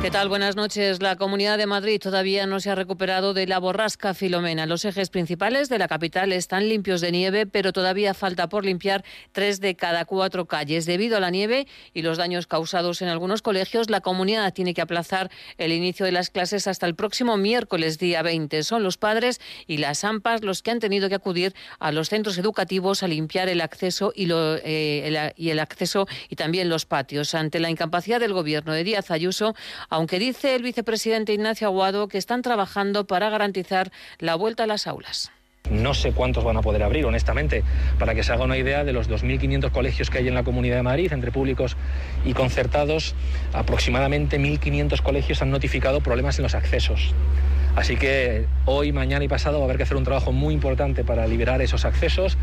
¿Qué tal? Buenas noches. La Comunidad de Madrid todavía no se ha recuperado de la borrasca Filomena. Los ejes principales de la capital están limpios de nieve, pero todavía falta por limpiar tres de cada cuatro calles. Debido a la nieve y los daños causados en algunos colegios, la comunidad tiene que aplazar el inicio de las clases hasta el próximo miércoles día 20. Son los padres y las AMPAs los que han tenido que acudir a los centros educativos a limpiar el acceso y, eh, y el acceso y también los patios. Ante la incapacidad del gobierno de Díaz Ayuso, aunque dice el vicepresidente Ignacio Aguado que están trabajando para garantizar la vuelta a las aulas. No sé cuántos van a poder abrir, honestamente, para que se haga una idea de los 2.500 colegios que hay en la Comunidad de Madrid, entre públicos y concertados, aproximadamente 1.500 colegios han notificado problemas en los accesos. Así que hoy, mañana y pasado va a haber que hacer un trabajo muy importante para liberar esos accesos,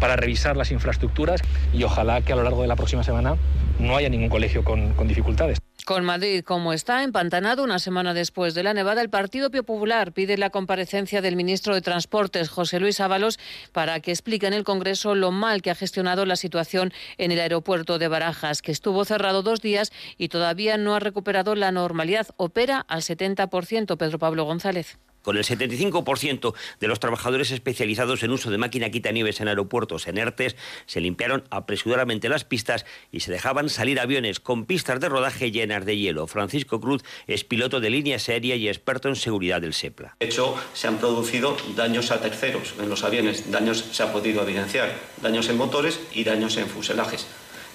para revisar las infraestructuras y ojalá que a lo largo de la próxima semana no haya ningún colegio con, con dificultades. Con Madrid como está empantanado una semana después de la nevada, el Partido Popular pide la comparecencia del ministro de Transportes, José Luis Ábalos, para que explique en el Congreso lo mal que ha gestionado la situación en el aeropuerto de Barajas, que estuvo cerrado dos días y todavía no ha recuperado la normalidad. Opera al 70%. Pedro Pablo González con el 75% de los trabajadores especializados en uso de máquina quitanieves en aeropuertos en ERTES, se limpiaron apresuradamente las pistas y se dejaban salir aviones con pistas de rodaje llenas de hielo. Francisco Cruz es piloto de línea seria y experto en seguridad del SEPLA. De hecho, se han producido daños a terceros en los aviones. Daños se ha podido evidenciar, daños en motores y daños en fuselajes.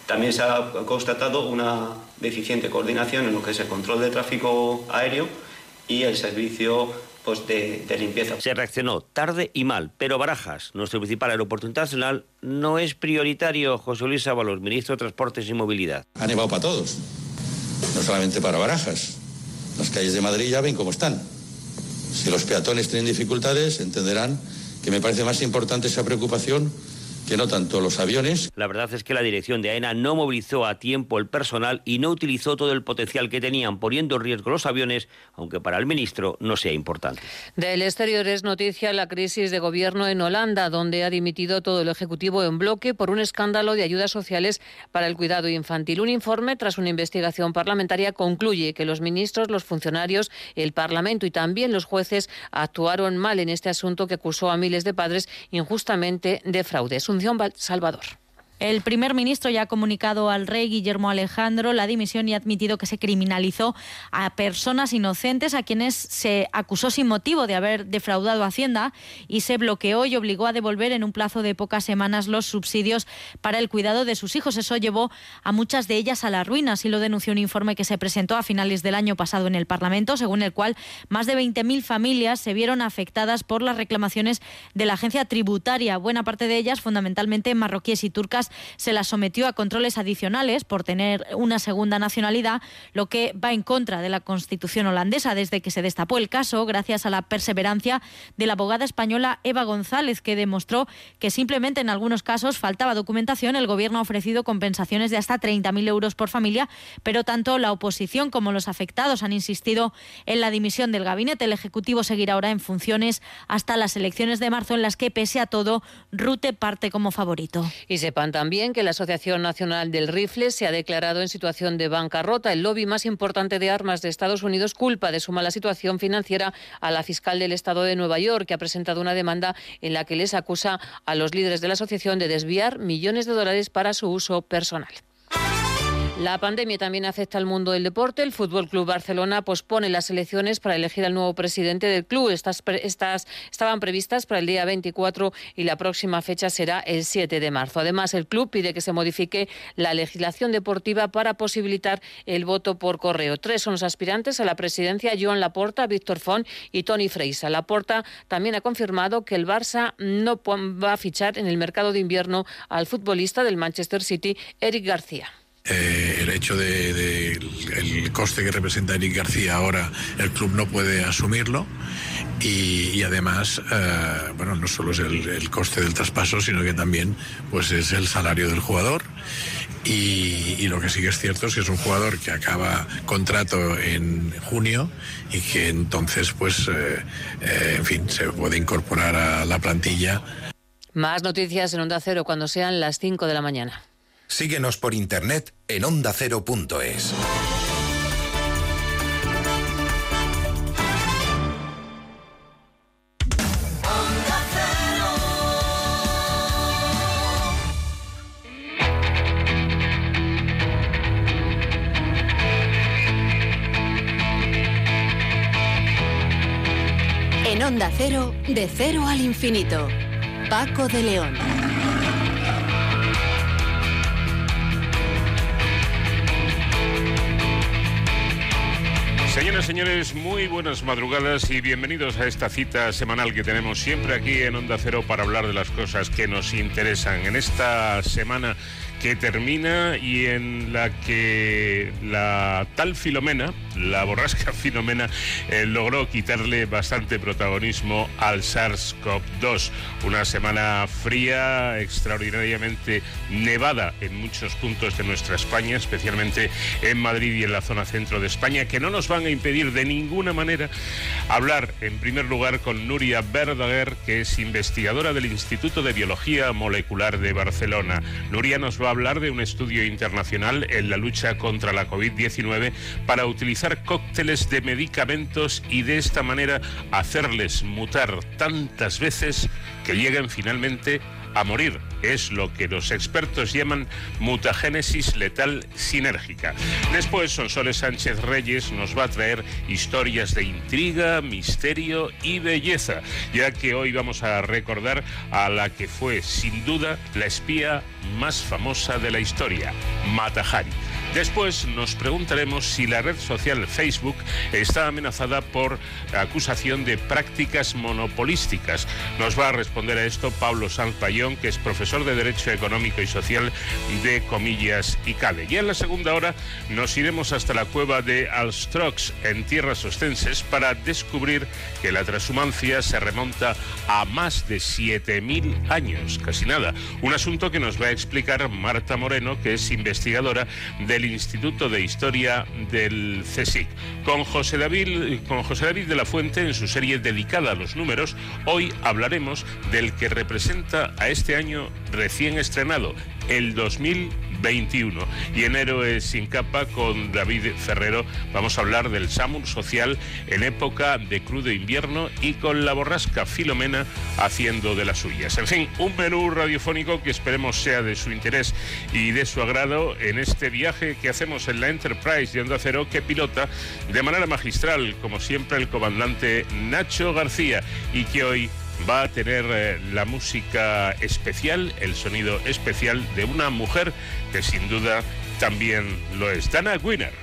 También se ha constatado una deficiente coordinación en lo que es el control de tráfico aéreo y el servicio pues de, limpieza. Se reaccionó tarde y mal, pero Barajas, nuestro principal aeropuerto internacional, no es prioritario. José Luis Ábalos, ministro de Transportes y Movilidad. Ha nevado para todos, no solamente para Barajas. Las calles de Madrid ya ven cómo están. Si los peatones tienen dificultades, entenderán que me parece más importante esa preocupación que no tanto los aviones. La verdad es que la dirección de AENA no movilizó a tiempo el personal y no utilizó todo el potencial que tenían, poniendo en riesgo los aviones, aunque para el ministro no sea importante. Del exterior es noticia la crisis de gobierno en Holanda, donde ha dimitido todo el Ejecutivo en bloque por un escándalo de ayudas sociales para el cuidado infantil. Un informe tras una investigación parlamentaria concluye que los ministros, los funcionarios, el Parlamento y también los jueces actuaron mal en este asunto que acusó a miles de padres injustamente de fraude. Salvador. El primer ministro ya ha comunicado al rey Guillermo Alejandro la dimisión y ha admitido que se criminalizó a personas inocentes a quienes se acusó sin motivo de haber defraudado Hacienda y se bloqueó y obligó a devolver en un plazo de pocas semanas los subsidios para el cuidado de sus hijos. Eso llevó a muchas de ellas a la ruina, así lo denunció un informe que se presentó a finales del año pasado en el Parlamento, según el cual más de 20.000 familias se vieron afectadas por las reclamaciones de la agencia tributaria. Buena parte de ellas, fundamentalmente marroquíes y turcas, se la sometió a controles adicionales por tener una segunda nacionalidad, lo que va en contra de la Constitución holandesa desde que se destapó el caso, gracias a la perseverancia de la abogada española Eva González, que demostró que simplemente en algunos casos faltaba documentación. El Gobierno ha ofrecido compensaciones de hasta 30.000 euros por familia, pero tanto la oposición como los afectados han insistido en la dimisión del gabinete. El Ejecutivo seguirá ahora en funciones hasta las elecciones de marzo, en las que, pese a todo, Rute parte como favorito. Y sepan también que la Asociación Nacional del Rifle se ha declarado en situación de bancarrota. El lobby más importante de armas de Estados Unidos culpa de su mala situación financiera a la fiscal del Estado de Nueva York, que ha presentado una demanda en la que les acusa a los líderes de la asociación de desviar millones de dólares para su uso personal. La pandemia también afecta al mundo del deporte. El Fútbol Club Barcelona pospone las elecciones para elegir al nuevo presidente del club. Estas, estas estaban previstas para el día 24 y la próxima fecha será el 7 de marzo. Además, el club pide que se modifique la legislación deportiva para posibilitar el voto por correo. Tres son los aspirantes a la presidencia: Joan Laporta, Víctor Font y Tony Freisa. Laporta también ha confirmado que el Barça no va a fichar en el mercado de invierno al futbolista del Manchester City, Eric García. Eh, el hecho de, coste que representa Eric García ahora el club no puede asumirlo y, además eh, bueno no solo es el, coste del traspaso sino que también pues es el salario del jugador Y, lo que sí que es cierto es que es un jugador que acaba contrato en junio y que entonces, pues, eh, en fin, se puede incorporar a la plantilla. Más noticias en Onda Cero cuando sean las 5 de la mañana. Síguenos por internet en ondacero.es. En Onda Cero, de cero al infinito. Paco de León. Señoras señores, muy buenas madrugadas y bienvenidos a esta cita semanal que tenemos siempre aquí en Onda Cero para hablar de las cosas que nos interesan. En esta semana que termina y en la que la tal Filomena, la borrasca Filomena, eh, logró quitarle bastante protagonismo al SARS-CoV-2. Una semana fría, extraordinariamente nevada en muchos puntos de nuestra España, especialmente en Madrid y en la zona centro de España, que no nos van a impedir de ninguna manera hablar en primer lugar con Nuria Verdaguer, que es investigadora del Instituto de Biología Molecular de Barcelona. Nuria nos va hablar de un estudio internacional en la lucha contra la COVID-19 para utilizar cócteles de medicamentos y de esta manera hacerles mutar tantas veces que lleguen finalmente a morir. Es lo que los expertos llaman mutagénesis letal sinérgica. Después, Sonsoles Sánchez Reyes nos va a traer historias de intriga, misterio y belleza, ya que hoy vamos a recordar a la que fue, sin duda, la espía más famosa de la historia, Matahari. Después nos preguntaremos si la red social Facebook está amenazada por acusación de prácticas monopolísticas. Nos va a responder a esto Pablo Sanz Payón, que es profesor de Derecho Económico y Social de Comillas y CADE. Y en la segunda hora nos iremos hasta la cueva de Alstrox en tierras ostenses para descubrir que la transhumancia se remonta a más de 7.000 años, casi nada. Un asunto que nos va a explicar Marta Moreno, que es investigadora del Instituto de Historia del CSIC. Con José, David, con José David de la Fuente, en su serie dedicada a los números, hoy hablaremos del que representa a este año recién estrenado, el 2021. Y en Héroes sin capa con David Ferrero vamos a hablar del Samur social en época de crudo invierno y con la borrasca Filomena haciendo de las suyas. En fin, un menú radiofónico que esperemos sea de su interés y de su agrado en este viaje que hacemos en la Enterprise de Onda Cero que pilota de manera magistral, como siempre, el comandante Nacho García y que hoy va a tener eh, la música especial, el sonido especial de una mujer que sin duda también lo es, Dana Winner.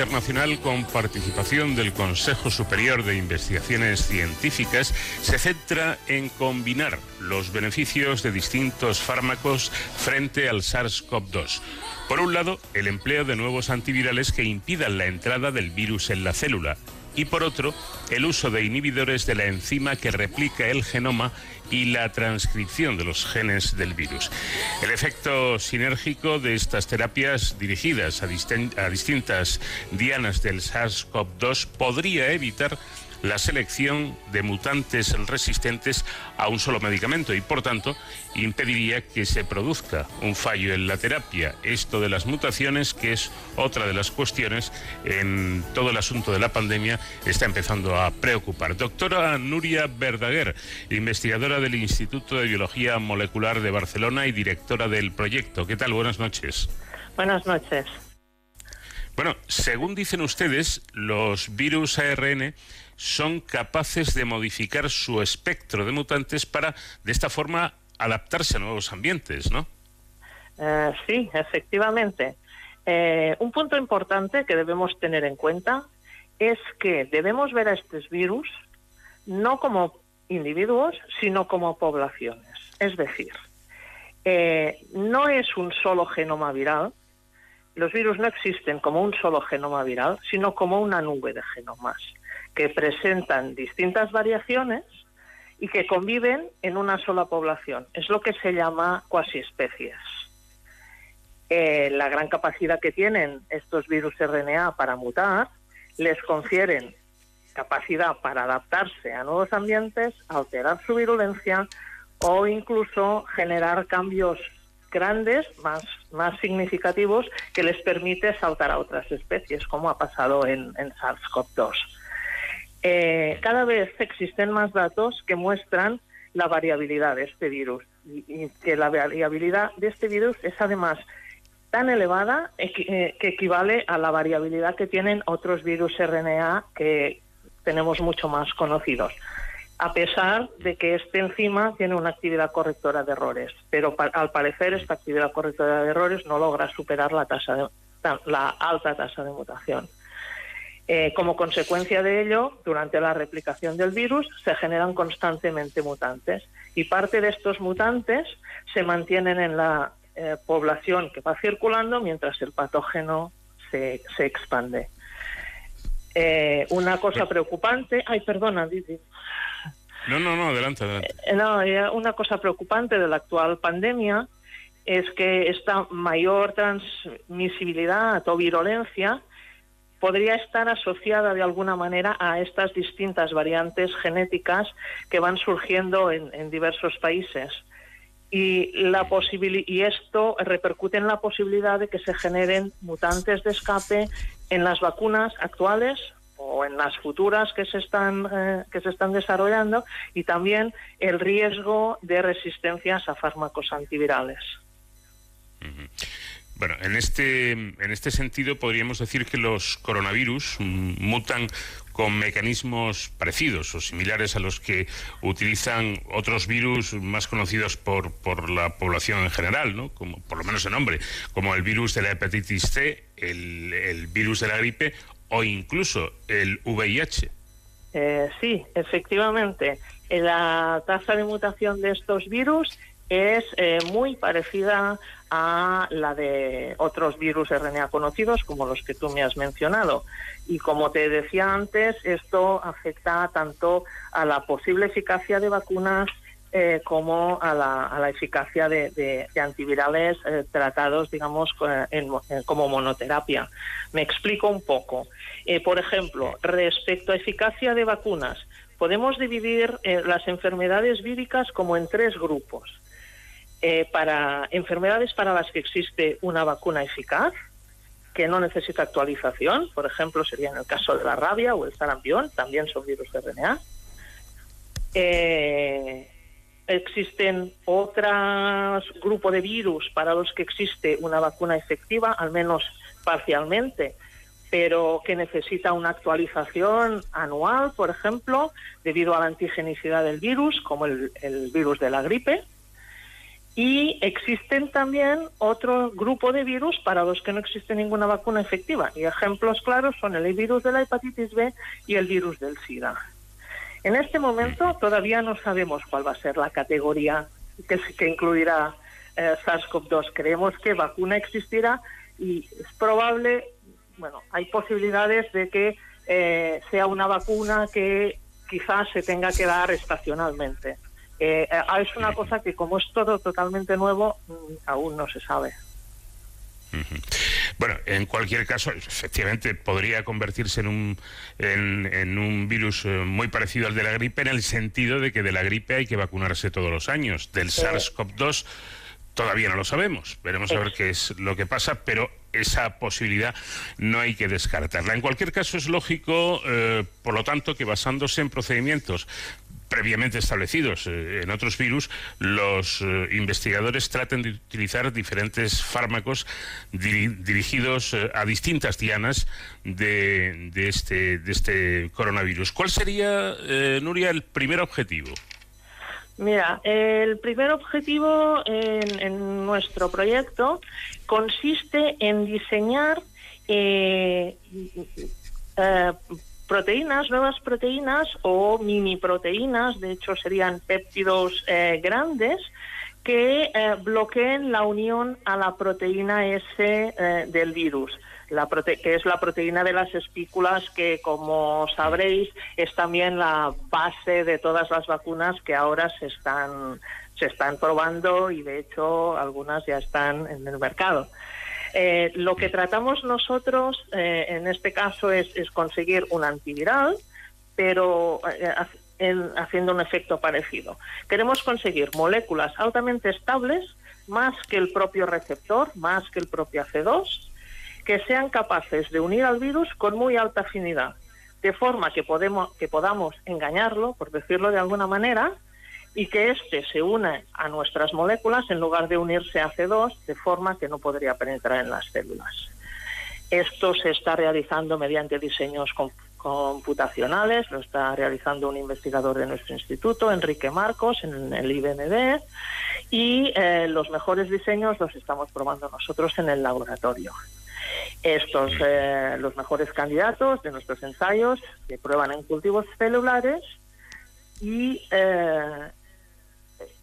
Internacional con participación del Consejo Superior de Investigaciones Científicas se centra en combinar los beneficios de distintos fármacos frente al SARS-CoV-2. Por un lado, el empleo de nuevos antivirales que impidan la entrada del virus en la célula y por otro, el uso de inhibidores de la enzima que replica el genoma y la transcripción de los genes del virus. El efecto sinérgico de estas terapias dirigidas a, distintas dianas del SARS-CoV-2 podría evitar la selección de mutantes resistentes a un solo medicamento y, por tanto, impediría que se produzca un fallo en la terapia. Esto de las mutaciones, que es otra de las cuestiones en todo el asunto de la pandemia, está empezando a preocupar. Doctora Nuria Verdaguer, investigadora del Instituto de Biología Molecular de Barcelona y directora del proyecto. ¿Qué tal? Buenas noches. Buenas noches. Bueno, según dicen ustedes, los virus ARN son capaces de modificar su espectro de mutantes para, de esta forma, adaptarse a nuevos ambientes, ¿no? Eh, sí, efectivamente. Eh, un punto importante que debemos tener en cuenta es que debemos ver a estos virus no como individuos, sino como poblaciones. Es decir, eh, no es un solo genoma viral, los virus no existen como un solo genoma viral, sino como una nube de genomas que presentan distintas variaciones y que conviven en una sola población. Es lo que se llama cuasi especies. Eh, la gran capacidad que tienen estos virus RNA para mutar les confieren capacidad para adaptarse a nuevos ambientes, alterar su virulencia o incluso generar cambios grandes, más, más significativos, que les permite saltar a otras especies, como ha pasado en, en SARS-CoV-2. Eh, cada vez existen más datos que muestran la variabilidad de este virus y, que la variabilidad de este virus es además tan elevada eh, que equivale a la variabilidad que tienen otros virus RNA que tenemos mucho más conocidos, a pesar de que este enzima tiene una actividad correctora de errores, pero al parecer esta actividad correctora de errores no logra superar la, tasa de, la alta tasa de mutación. Eh, como consecuencia de ello, durante la replicación del virus se generan constantemente mutantes y parte de estos mutantes se mantienen en la eh, población que va circulando mientras el patógeno se, se expande. Eh, una cosa preocupante, ay, perdona, Didi. No, no, no, adelante, adelante. no, una cosa preocupante de la actual pandemia es que esta mayor transmisibilidad o virulencia podría estar asociada de alguna manera a estas distintas variantes genéticas que van surgiendo en, diversos países. Y, la y esto repercute en la posibilidad de que se generen mutantes de escape en las vacunas actuales o en las futuras que se están eh, que se están desarrollando y también el riesgo de resistencias a fármacos antivirales. Bueno, en este, en este sentido podríamos decir que los coronavirus mutan con mecanismos parecidos o similares a los que utilizan otros virus más conocidos por, por la población en general, ¿no? como, por lo menos en nombre, como el virus de la hepatitis C, el, virus de la gripe o incluso el VIH. Eh, sí, efectivamente. La tasa de mutación de estos virus es eh, muy parecida a la de otros virus RNA conocidos, como los que tú me has mencionado. Y como te decía antes, esto afecta tanto a la posible eficacia de vacunas eh, como a la, eficacia de, antivirales eh, tratados, digamos, como monoterapia. Me explico un poco. por ejemplo, respecto a eficacia de vacunas, podemos dividir las enfermedades víricas como en tres grupos. Eh, para enfermedades para las que existe una vacuna eficaz, que no necesita actualización, por ejemplo, sería en el caso de la rabia o el sarampión, también son virus de RNA. Eh, existen otros grupos de virus para los que existe una vacuna efectiva, al menos parcialmente, pero que necesita una actualización anual, por ejemplo, debido a la antigenicidad del virus, como el virus de la gripe. Y existen también otro grupo de virus para los que no existe ninguna vacuna efectiva. Y ejemplos claros son el virus de la hepatitis B y el virus del SIDA. En este momento todavía no sabemos cuál va a ser la categoría que, que incluirá eh, SARS-CoV-2. Creemos que vacuna existirá y es probable, bueno, hay posibilidades de que eh, sea una vacuna que quizás se tenga que dar estacionalmente. Eh, es una cosa que como es todo totalmente nuevo, mm, aún no se sabe. Bueno, en cualquier caso, efectivamente podría convertirse en un, en, un virus eh, muy parecido al de la gripe en el sentido de que de la gripe hay que vacunarse todos los años. Del SARS-CoV-2 todavía no lo sabemos. Veremos a ver qué es lo que pasa, pero esa posibilidad no hay que descartarla. En cualquier caso, es lógico, eh, por lo tanto, que basándose en procedimientos previamente establecidos eh, en otros virus, los eh, investigadores traten de utilizar diferentes fármacos dirigidos eh, a distintas dianas de, este, de este coronavirus. ¿Cuál sería, Nuria, el primer objetivo? Mira, el primer objetivo en, en nuestro proyecto consiste en diseñar proteínas, nuevas proteínas o mini proteínas, de hecho serían péptidos eh, grandes, que eh, bloqueen la unión a la proteína S eh, del virus. La que es la proteína de las espículas que, como sabréis, es también la base de todas las vacunas que ahora se están, se están probando y, de hecho, algunas ya están en el mercado. Eh, lo que tratamos nosotros eh, en este caso es, conseguir un antiviral, pero eh, haciendo un efecto parecido. Queremos conseguir moléculas altamente estables, más que el propio receptor, más que el propio AC2, que sean capaces de unir al virus con muy alta afinidad, de forma que, podemos, que podamos engañarlo, por decirlo de alguna manera, y que éste se une a nuestras moléculas en lugar de unirse a C2 de forma que no podría penetrar en las células. Esto se está realizando mediante diseños computacionales, lo está realizando un investigador de nuestro instituto, Enrique Marcos, en el IBMD, y eh, los mejores diseños los estamos probando nosotros en el laboratorio. Estos, eh, los mejores candidatos de nuestros ensayos, se prueban en cultivos celulares y eh,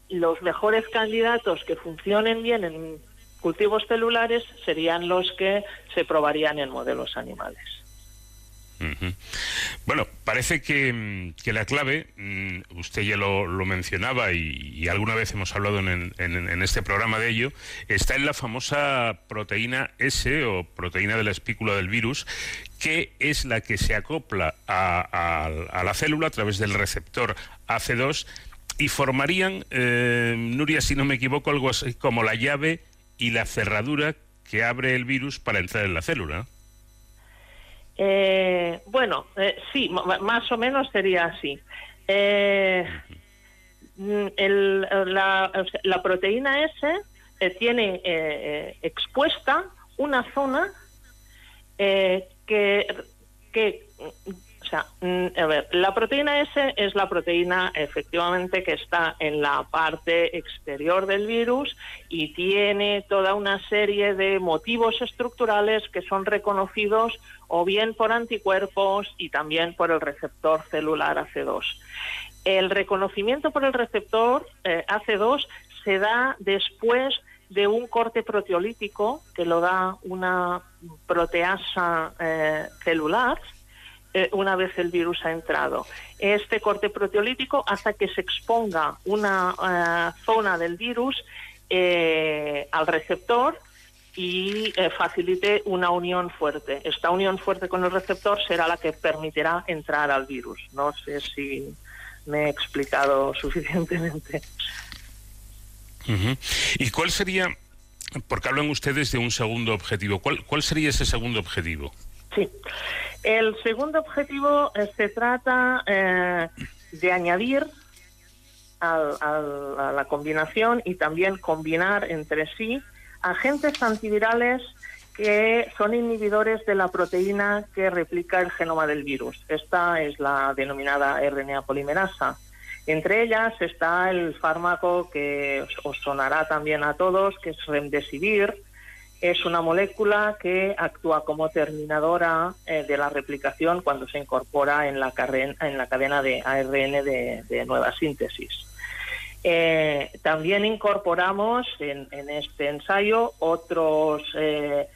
los mejores candidatos que funcionen bien en cultivos celulares serían los que se probarían en modelos animales. Bueno, parece que, la clave, mm, usted ya lo, mencionaba y, alguna vez hemos hablado en, este programa de ello, está en la famosa proteína S o proteína de la espícula del virus, que es la que se acopla a, a la célula a través del receptor AC2 y formarían, eh, Nuria, si no me equivoco, algo así como la llave y la cerradura que abre el virus para entrar en la célula. Eh, bueno, eh, sí, más o menos sería así. Mm, la, proteína S tiene expuesta una zona que, que o sea, mm, a ver, la proteína S es la proteína efectivamente que está en la parte exterior del virus y tiene toda una serie de motivos estructurales que son reconocidos o bien por anticuerpos y también por el receptor celular AC2. El reconocimiento por el receptor eh, AC2 se da después de un corte proteolítico que lo da una proteasa eh, celular eh, una vez el virus ha entrado. Este corte proteolítico hasta que se exponga una eh, zona del virus eh, al receptor y facilite una unión fuerte. Esta unión fuerte con el receptor será la que permitirá entrar al virus. No sé si me he explicado suficientemente. ¿Y cuál sería, porque hablan ustedes de un segundo objetivo, ¿cuál, cuál sería ese segundo objetivo? Sí. El segundo objetivo eh, se trata eh, de añadir a la combinación y también combinar entre sí agentes antivirales que son inhibidores de la proteína que replica el genoma del virus. Esta es la denominada RNA polimerasa. Entre ellas está el fármaco que os sonará también a todos, que es Remdesivir. Es una molécula que actúa como terminadora eh, de la replicación cuando se incorpora en la, en la cadena de ARN de, nueva síntesis. Eh, también incorporamos en, este ensayo otros eh,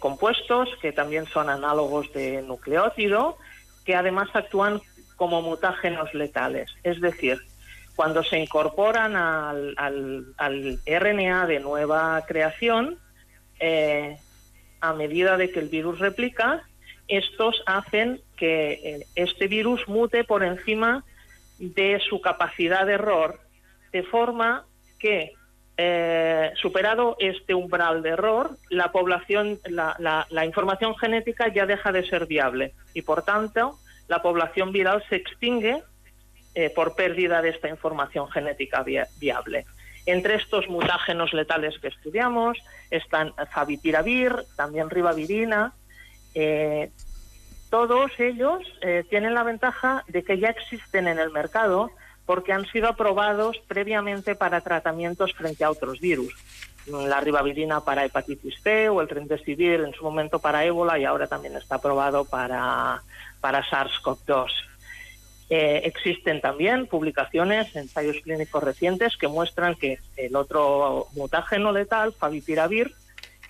compuestos que también son análogos de nucleótido, que además actúan como mutágenos letales. Es decir, cuando se incorporan al, al, RNA de nueva creación, eh, a medida de que el virus replica, estos hacen que eh, este virus mute por encima de su capacidad de error, de forma que, eh, superado este umbral de error, la población, la, la información genética ya deja de ser viable y, por tanto, la población viral se extingue por pérdida de esta información genética viable. Entre estos mutágenos letales que estudiamos están favipiravir, también ribavirina. Eh, todos ellos eh, tienen la ventaja de que ya existen en el mercado porque han sido aprobados previamente para tratamientos frente a otros virus. La ribavirina para hepatitis C o el remdesivir en su momento para ébola y ahora también está aprobado para para SARS-CoV-2. Eh, existen también publicaciones, ensayos clínicos recientes que muestran que el otro mutágeno letal, favipiravir,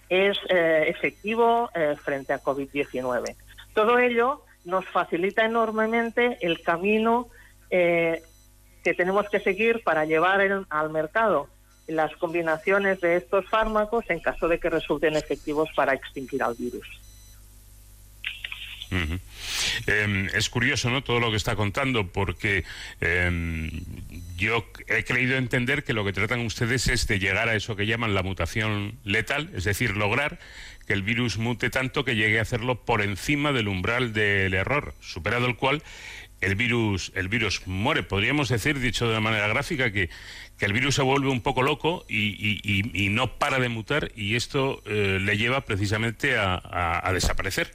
es eh, efectivo eh, frente a COVID-19. Todo ello nos facilita enormemente el camino que tenemos que seguir para llevar al mercado las combinaciones de estos fármacos en caso de que resulten efectivos para extinguir al virus. Em, es curioso, ¿no? Todo lo que está contando, porque em, yo he creído entender que lo que tratan ustedes es de llegar a eso que llaman la mutación letal, es decir, lograr que el virus mute tanto que llegue a hacerlo por encima del umbral del error, superado el cual el virus, el virus muere. Podríamos decir, dicho de una manera gráfica, que, que el virus se vuelve un poco loco y, no para de mutar y esto eh, le lleva precisamente a desaparecer.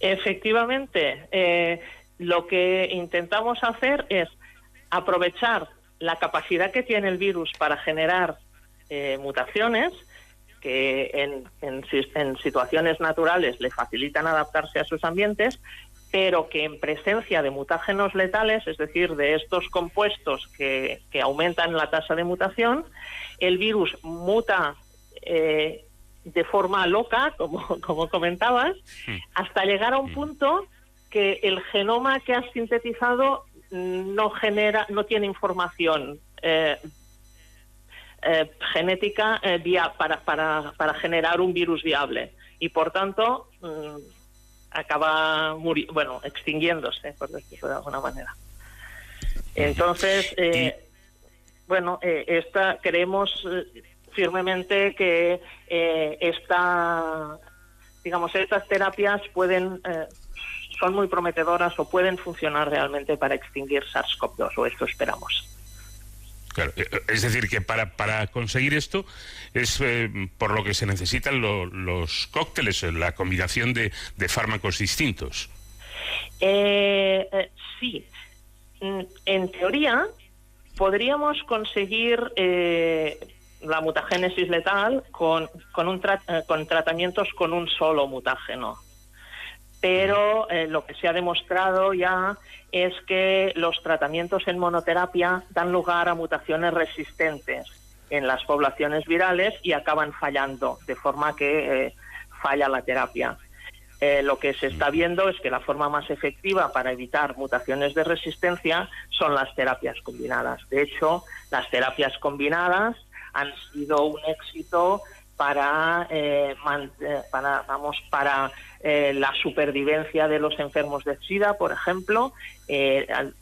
Efectivamente, eh, lo que intentamos hacer es aprovechar la capacidad que tiene el virus para generar eh, mutaciones que en, en, situaciones naturales le facilitan adaptarse a sus ambientes, pero que en presencia de mutágenos letales, es decir, de estos compuestos que, que aumentan la tasa de mutación, el virus muta eh, de forma loca, como, como comentabas, hmm. hasta llegar a un hmm. punto que el genoma que has sintetizado no genera, no tiene información eh, eh, genética eh, para, para, para, generar un virus viable y por tanto mm, acaba bueno extinguiéndose por decirlo de alguna manera. Entonces, bueno, esta creemos firmemente que eh, esta, digamos, estas terapias pueden eh, son muy prometedoras o pueden funcionar realmente para extinguir SARS-CoV-2, o esto esperamos. Claro, eh, es decir, que para, para conseguir esto es por lo que se necesitan los cócteles, la combinación de, de fármacos distintos. sí, mm, en teoría podríamos conseguir la mutagénesis letal con, con, un eh, con tratamientos con un solo mutágeno. Pero eh, lo que se ha demostrado ya es que los tratamientos en monoterapia dan lugar a mutaciones resistentes en las poblaciones virales y acaban fallando, de forma que eh, falla la terapia. lo que se está viendo es que la forma más efectiva para evitar mutaciones de resistencia son las terapias combinadas. De hecho, las terapias combinadas han sido un éxito para, eh, eh, vamos para eh, la supervivencia de los enfermos de SIDA, por ejemplo, en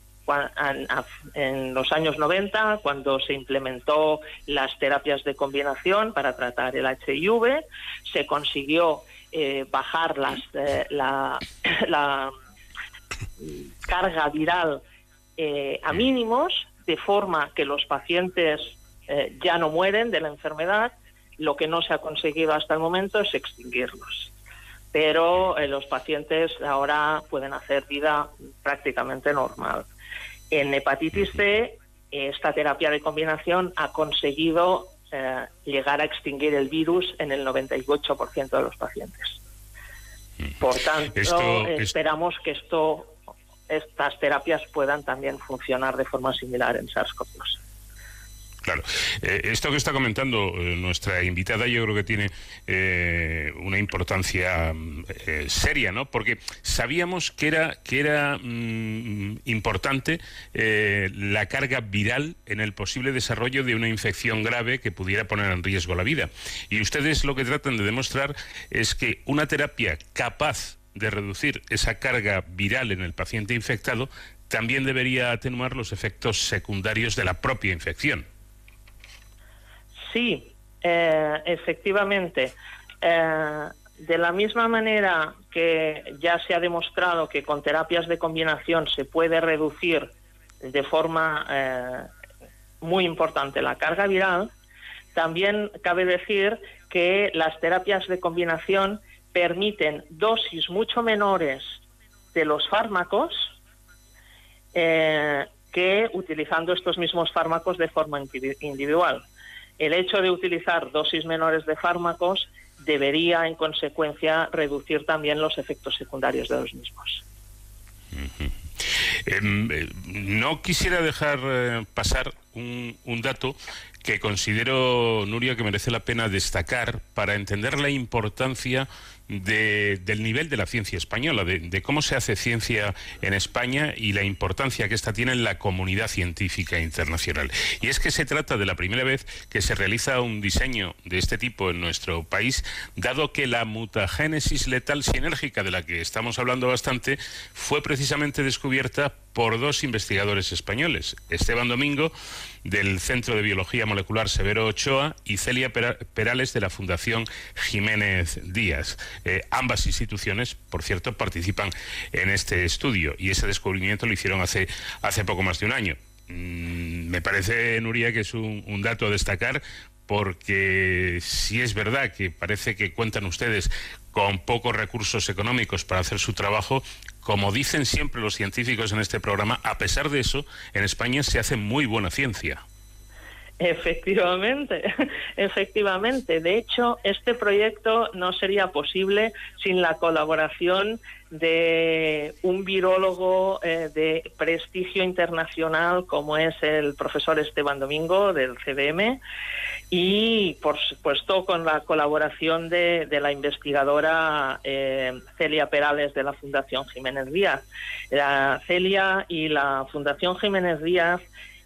los años 90, cuando se implementó las terapias de combinación para tratar el HIV, se consiguió bajar las, la, la, carga viral a mínimos, de forma que los pacientes eh, ya no mueren de la enfermedad, lo que no se ha conseguido hasta el momento es extinguirlos. Pero eh, los pacientes ahora pueden hacer vida prácticamente normal. En hepatitis C, esta terapia de combinación ha conseguido eh, llegar a extinguir el virus en el 98% de los pacientes. Por tanto, esperamos que esto, estas terapias puedan también funcionar de forma similar en SARS-CoV-2. Claro. Eh, esto que está comentando eh, nuestra invitada yo creo que tiene eh, una importancia seria, ¿no? Porque sabíamos que era, que era mm, importante la carga viral en el posible desarrollo de una infección grave que pudiera poner en riesgo la vida. Y ustedes lo que tratan de demostrar es que una terapia capaz de reducir esa carga viral en el paciente infectado también debería atenuar los efectos secundarios de la propia infección. Sí, eh, efectivamente. Eh, de la misma manera que ya se ha demostrado que con terapias de combinación se puede reducir de forma eh, muy importante la carga viral, también cabe decir que las terapias de combinación permiten dosis mucho menores de los fármacos que utilizando estos mismos fármacos de forma individual el hecho de utilizar dosis menores de fármacos debería, en consecuencia, reducir también los efectos secundarios de los mismos. Em, eh, no quisiera dejar eh, pasar un, un, dato que considero, Nuria, que merece la pena destacar para entender la importancia del nivel de la ciencia española, de, cómo se hace ciencia en España y la importancia que esta tiene en la comunidad científica internacional. Y es que se trata de la primera vez que se realiza un diseño de este tipo en nuestro país, dado que la mutagénesis letal sinérgica de la que estamos hablando bastante fue precisamente descubierta por dos investigadores españoles, Esteban Domingo, del Centro de Biología Molecular Severo Ochoa, y Celia Perales, de la Fundación Jiménez Díaz. Eh, ambas instituciones, por cierto, participan en este estudio y ese descubrimiento lo hicieron hace, hace poco más de un año. Mm, me parece, Nuria, que es un dato a destacar porque si es verdad que parece que cuentan ustedes con pocos recursos económicos para hacer su trabajo, como dicen siempre los científicos en este programa, a pesar de eso, en España se hace muy buena ciencia. Efectivamente, efectivamente. De hecho, este proyecto no sería posible sin la colaboración de un virólogo eh, de prestigio internacional como es el profesor Esteban Domingo del CDM y, por supuesto, con la colaboración de, la investigadora eh, Celia Perales de la Fundación Jiménez Díaz. La Celia y la Fundación Jiménez Díaz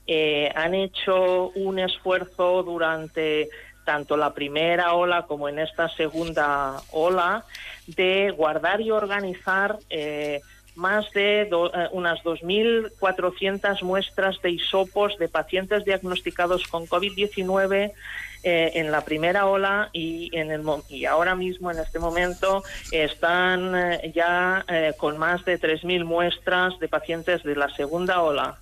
eh, han hecho un esfuerzo durante tanto la primera ola como en esta segunda ola de guardar y organizar eh, más de eh, unas 2.400 muestras de hisopos de pacientes diagnosticados con COVID-19 en la primera ola y, en el, y ahora mismo, en este momento, están ya con más de 3.000 muestras de pacientes de la segunda ola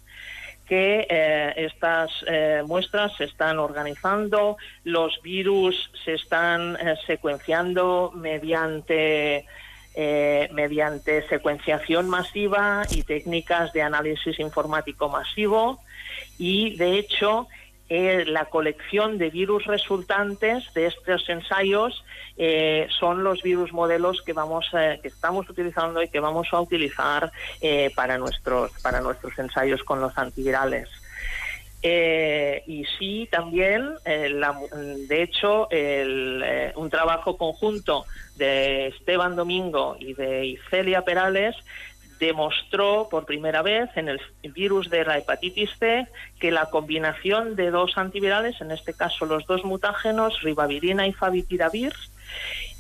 que eh, estas eh, muestras se están organizando, los virus se están eh, secuenciando mediante, mediante secuenciación masiva y técnicas de análisis informático masivo y, de hecho, la colección de virus resultantes de estos ensayos eh, son los virus modelos que vamos que estamos utilizando y que vamos a utilizar eh, para nuestros para nuestros ensayos con los antivirales. Eh, y sí, también, de hecho, un trabajo conjunto de Esteban Domingo y de Icelia Perales demostró por primera vez en el virus de la hepatitis C que la combinación de dos antivirales, en este caso los dos mutágenos, ribavirina y favipiravir,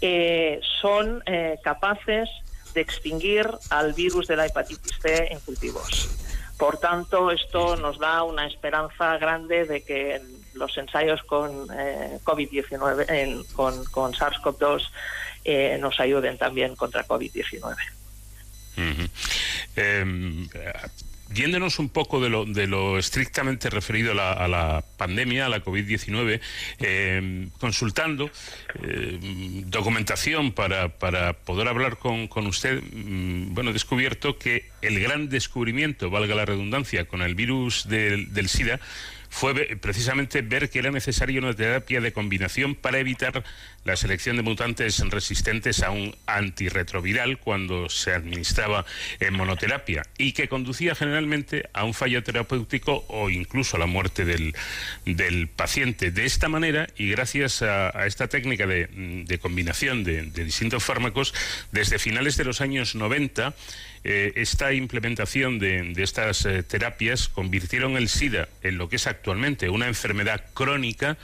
eh, son eh, capaces de extinguir al virus de la hepatitis C en cultivos. Por tanto, esto nos da una esperanza grande de que los ensayos con eh, COVID-19, con, con SARS-CoV-2, nos ayuden también contra COVID-19. Em, yéndonos un poco de lo, de lo estrictamente referido a la, pandemia, a la COVID-19, eh, consultando eh, documentación para, para, poder hablar con, con usted, mm, bueno, he descubierto que el gran descubrimiento, valga la redundancia, con el virus del, del SIDA, fue precisamente ver que era necesaria una terapia de combinación para evitar la selección de mutantes resistentes a un antirretroviral cuando se administraba en monoterapia y que conducía generalmente a un fallo terapéutico o incluso a la muerte del, paciente. De esta manera, y gracias a, esta técnica de, combinación de, distintos fármacos, desde finales de los años 90, eh, esta implementación de, estas eh, terapias convirtieron el SIDA en lo que es actualmente una enfermedad crónica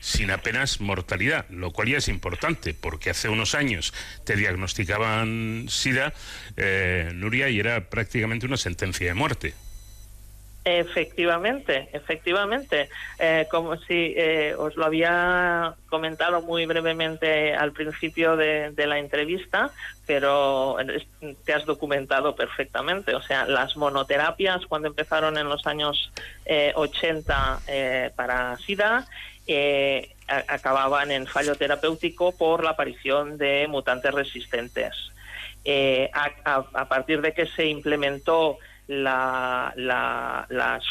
sin apenas mortalidad, lo cual ya es importante, porque hace unos años te diagnosticaban SIDA, eh, Nuria, y era prácticamente una sentencia de muerte. Efectivamente, efectivamente. Eh, como si eh, os lo había comentado muy brevemente al principio de, la entrevista, pero te has documentado perfectamente. O sea, las monoterapias cuando empezaron en los años 80 para SIDA eh, acababan en fallo terapéutico por la aparición de mutantes resistentes. Eh, a, partir de que se implementó las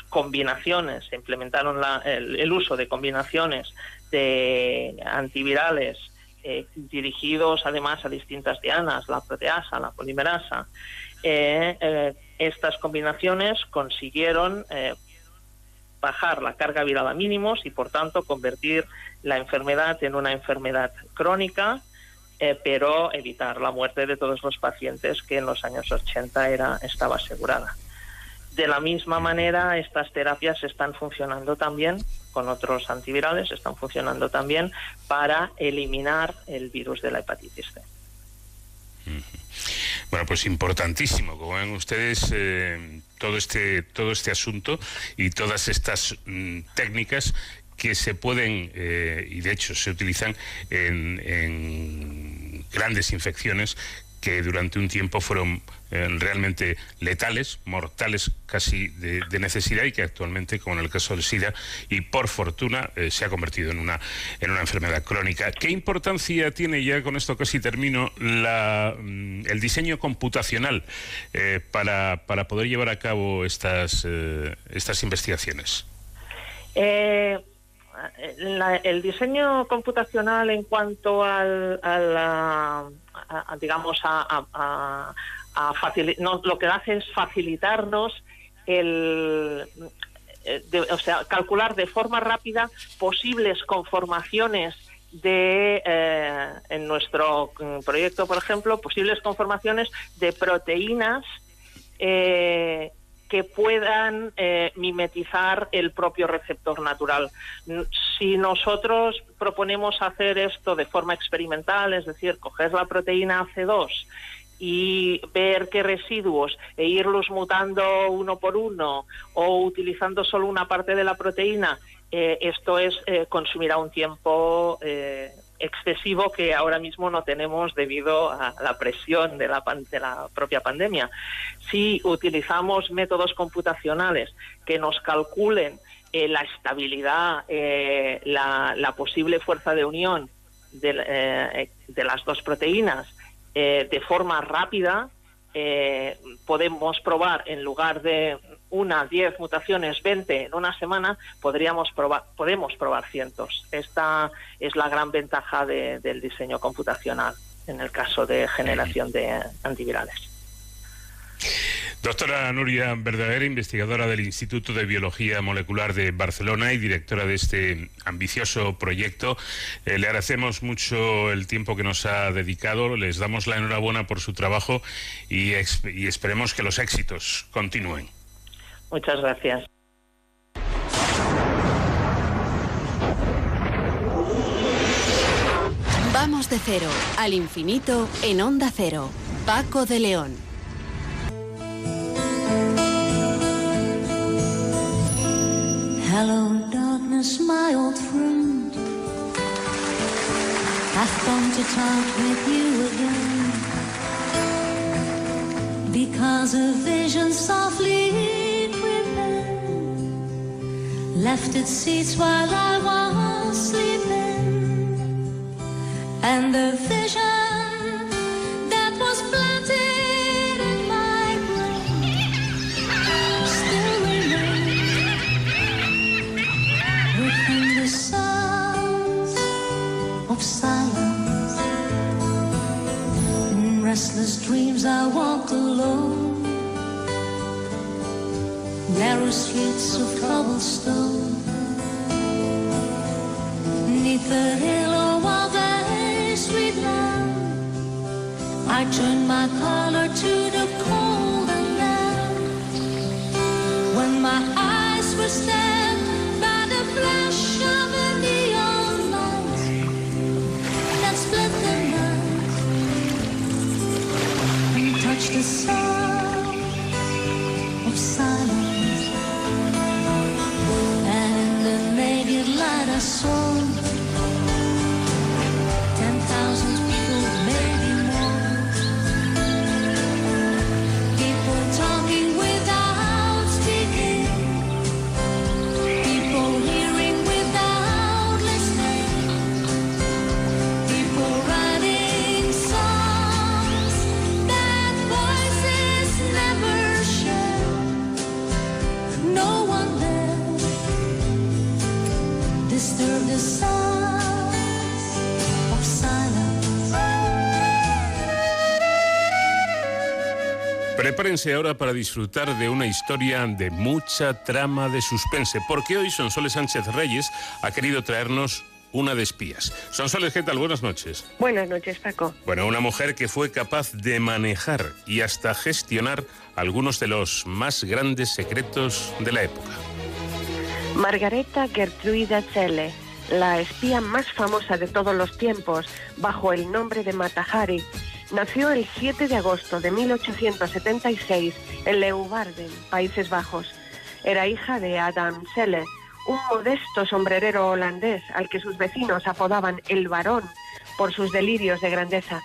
combinaciones, se implementaron el, uso de combinaciones de antivirales eh, dirigidos además a distintas dianas, la proteasa, la polimerasa. estas combinaciones consiguieron bajar la carga viral a mínimos y por tanto convertir la enfermedad en una enfermedad crónica, eh, pero evitar la muerte de todos los pacientes que en los años 80 era, estaba asegurada. De la misma manera, estas terapias están funcionando también con otros antivirales, están funcionando también para eliminar el virus de la hepatitis C. Bueno, pues importantísimo, como ven ustedes, eh, todo este todo este asunto y todas estas mm, técnicas que se pueden eh, y de hecho se utilizan en grandes infecciones que durante un tiempo fueron eh, realmente letales, mortales casi de, necesidad y que actualmente, como en el caso del SIDA, y por fortuna eh, se ha convertido en una, en una enfermedad crónica. ¿Qué importancia tiene, ya con esto casi termino, la, mm, el diseño computacional eh, para, para, poder llevar a cabo estas, estas investigaciones? El diseño computacional en cuanto al, a, digamos a, lo que hace es facilitarnos el eh, o sea calcular de forma rápida posibles conformaciones de eh, en nuestro mm, proyecto por ejemplo posibles conformaciones de proteínas eh, que puedan eh, mimetizar el propio receptor natural. Si nosotros proponemos hacer esto de forma experimental, es decir, coger la proteína AC2 y ver qué residuos e irlos mutando uno por uno o utilizando solo una parte de la proteína, eh, esto es eh, consumirá un tiempo excesivo que ahora mismo no tenemos debido a la presión de la, de la propia pandemia. Si utilizamos métodos computacionales que nos calculen eh, la estabilidad, eh, la, posible fuerza de unión eh, de las dos proteínas de forma rápida, podemos probar en lugar de una, diez mutaciones, 20 en una semana, podríamos probar, podemos probar cientos. Esta es la gran ventaja del diseño computacional en el caso de generación de antivirales. Doctora Nuria Verdadera, investigadora del Instituto de Biología Molecular de Barcelona y directora de este ambicioso proyecto, eh, le agradecemos mucho el tiempo que nos ha dedicado, les damos la enhorabuena por su trabajo y esperemos que los éxitos continúen. Muchas gracias. Vamos de cero al infinito en onda cero. Paco de León. Hello, darkness, my old friend. I've come to talk with you again. Because a vision softly left its seats while I was sleeping, and the vision that was planted in my brain still remains within the sounds of silence. In restless dreams, I walked alone narrow streets of cobblestone. Neath the halo of a sweet lamp, I turned my collar to the cold and damp. When my eyes were stabbed So. Prepárense ahora para disfrutar de una historia de mucha trama de suspense, porque hoy Sonsoles Sánchez Reyes ha querido traernos una de espías. Sonsoles, ¿qué tal? Buenas noches. Buenas noches, Paco. Bueno, una mujer que fue capaz de manejar y hasta gestionar algunos de los más grandes secretos de la época. Margareta Gertruida Zelle, la espía más famosa de todos los tiempos, bajo el nombre de Matahari, nació el 7 de agosto de 1876 en Leeuwarden, Países Bajos. Era hija de Adam Zelle, un modesto sombrerero holandés al que sus vecinos apodaban el varón por sus delirios de grandeza.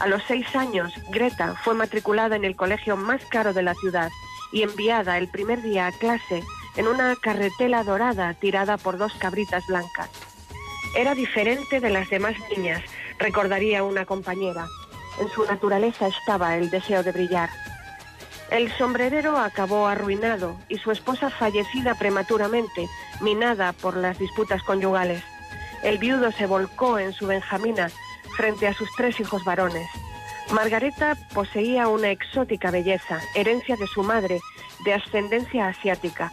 A los seis años, Greta fue matriculada en el colegio más caro de la ciudad y enviada el primer día a clase en una carretela dorada tirada por dos cabritas blancas. Era diferente de las demás niñas, recordaría una compañera. En su naturaleza estaba el deseo de brillar. El sombrerero acabó arruinado y su esposa fallecida prematuramente, minada por las disputas conyugales. El viudo se volcó en su Benjamina frente a sus tres hijos varones. Margareta poseía una exótica belleza, herencia de su madre, de ascendencia asiática.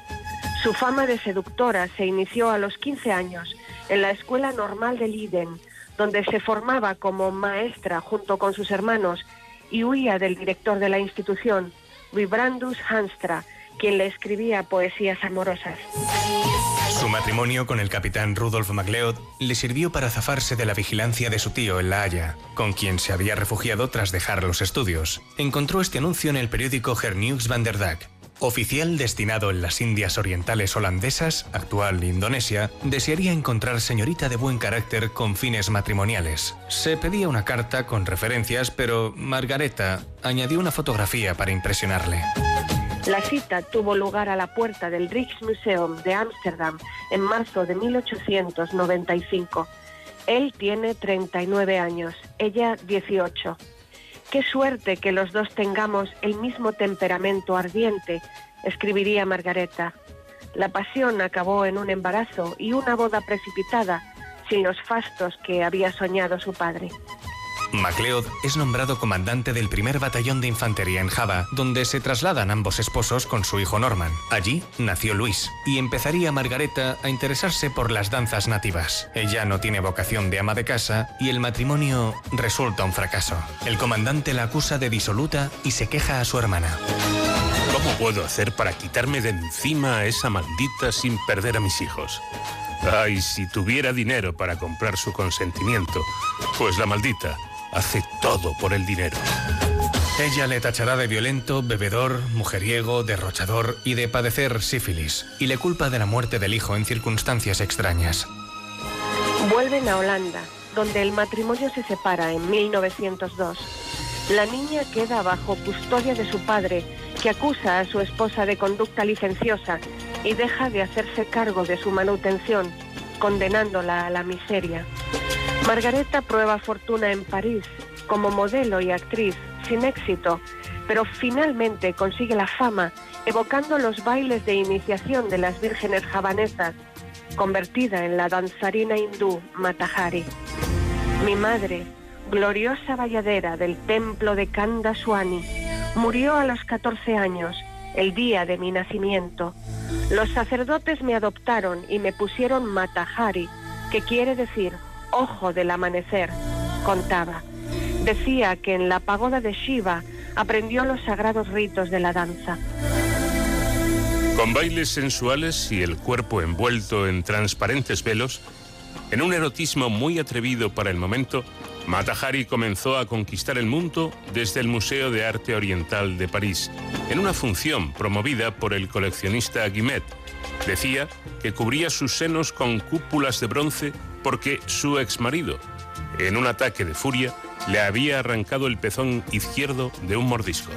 Su fama de seductora se inició a los 15 años en la Escuela Normal de Leiden, donde se formaba como maestra junto con sus hermanos y huía del director de la institución, Vibrandus Hanstra, quien le escribía poesías amorosas. Su matrimonio con el capitán Rudolf MacLeod le sirvió para zafarse de la vigilancia de su tío en La Haya, con quien se había refugiado tras dejar los estudios. Encontró este anuncio en el periódico Hernieuws van der. Oficial destinado en las Indias Orientales Holandesas, actual Indonesia, desearía encontrar señorita de buen carácter con fines matrimoniales. Se pedía una carta con referencias, pero Margareta añadió una fotografía para impresionarle. La cita tuvo lugar a la puerta del Rijksmuseum de Ámsterdam en marzo de 1895. Él tiene 39 años, ella 18. Qué suerte que los dos tengamos el mismo temperamento ardiente, escribiría Margareta. La pasión acabó en un embarazo y una boda precipitada, sin los fastos que había soñado su padre. MacLeod es nombrado comandante del primer batallón de infantería en Java, donde se trasladan ambos esposos con su hijo Norman. Allí nació Luis y empezaría Margareta a interesarse por las danzas nativas. Ella no tiene vocación de ama de casa y el matrimonio resulta un fracaso. El comandante la acusa de disoluta y se queja a su hermana. ¿Cómo puedo hacer para quitarme de encima a esa maldita sin perder a mis hijos? Ay, si tuviera dinero para comprar su consentimiento, pues la maldita hace todo por el dinero. Ella le tachará de violento, bebedor, mujeriego, derrochador y de padecer sífilis, y le culpa de la muerte del hijo en circunstancias extrañas. Vuelven a Holanda, donde el matrimonio se separa en 1902. La niña queda bajo custodia de su padre, que acusa a su esposa de conducta licenciosa y deja de hacerse cargo de su manutención, condenándola a la miseria. Margareta prueba fortuna en París como modelo y actriz, sin éxito, pero finalmente consigue la fama evocando los bailes de iniciación de las vírgenes javanesas, convertida en la danzarina hindú Matahari. Mi madre, gloriosa valladera del templo de Kanda Swani, murió a los 14 años, el día de mi nacimiento. Los sacerdotes me adoptaron y me pusieron Matahari, que quiere decir ojo del amanecer, contaba. Decía que en la pagoda de Shiva aprendió los sagrados ritos de la danza. Con bailes sensuales y el cuerpo envuelto en transparentes velos, en un erotismo muy atrevido para el momento, Matahari comenzó a conquistar el mundo desde el Museo de Arte Oriental de París, en una función promovida por el coleccionista Guimet. Decía que cubría sus senos con cúpulas de bronce porque su exmarido, en un ataque de furia, le había arrancado el pezón izquierdo de un mordisco.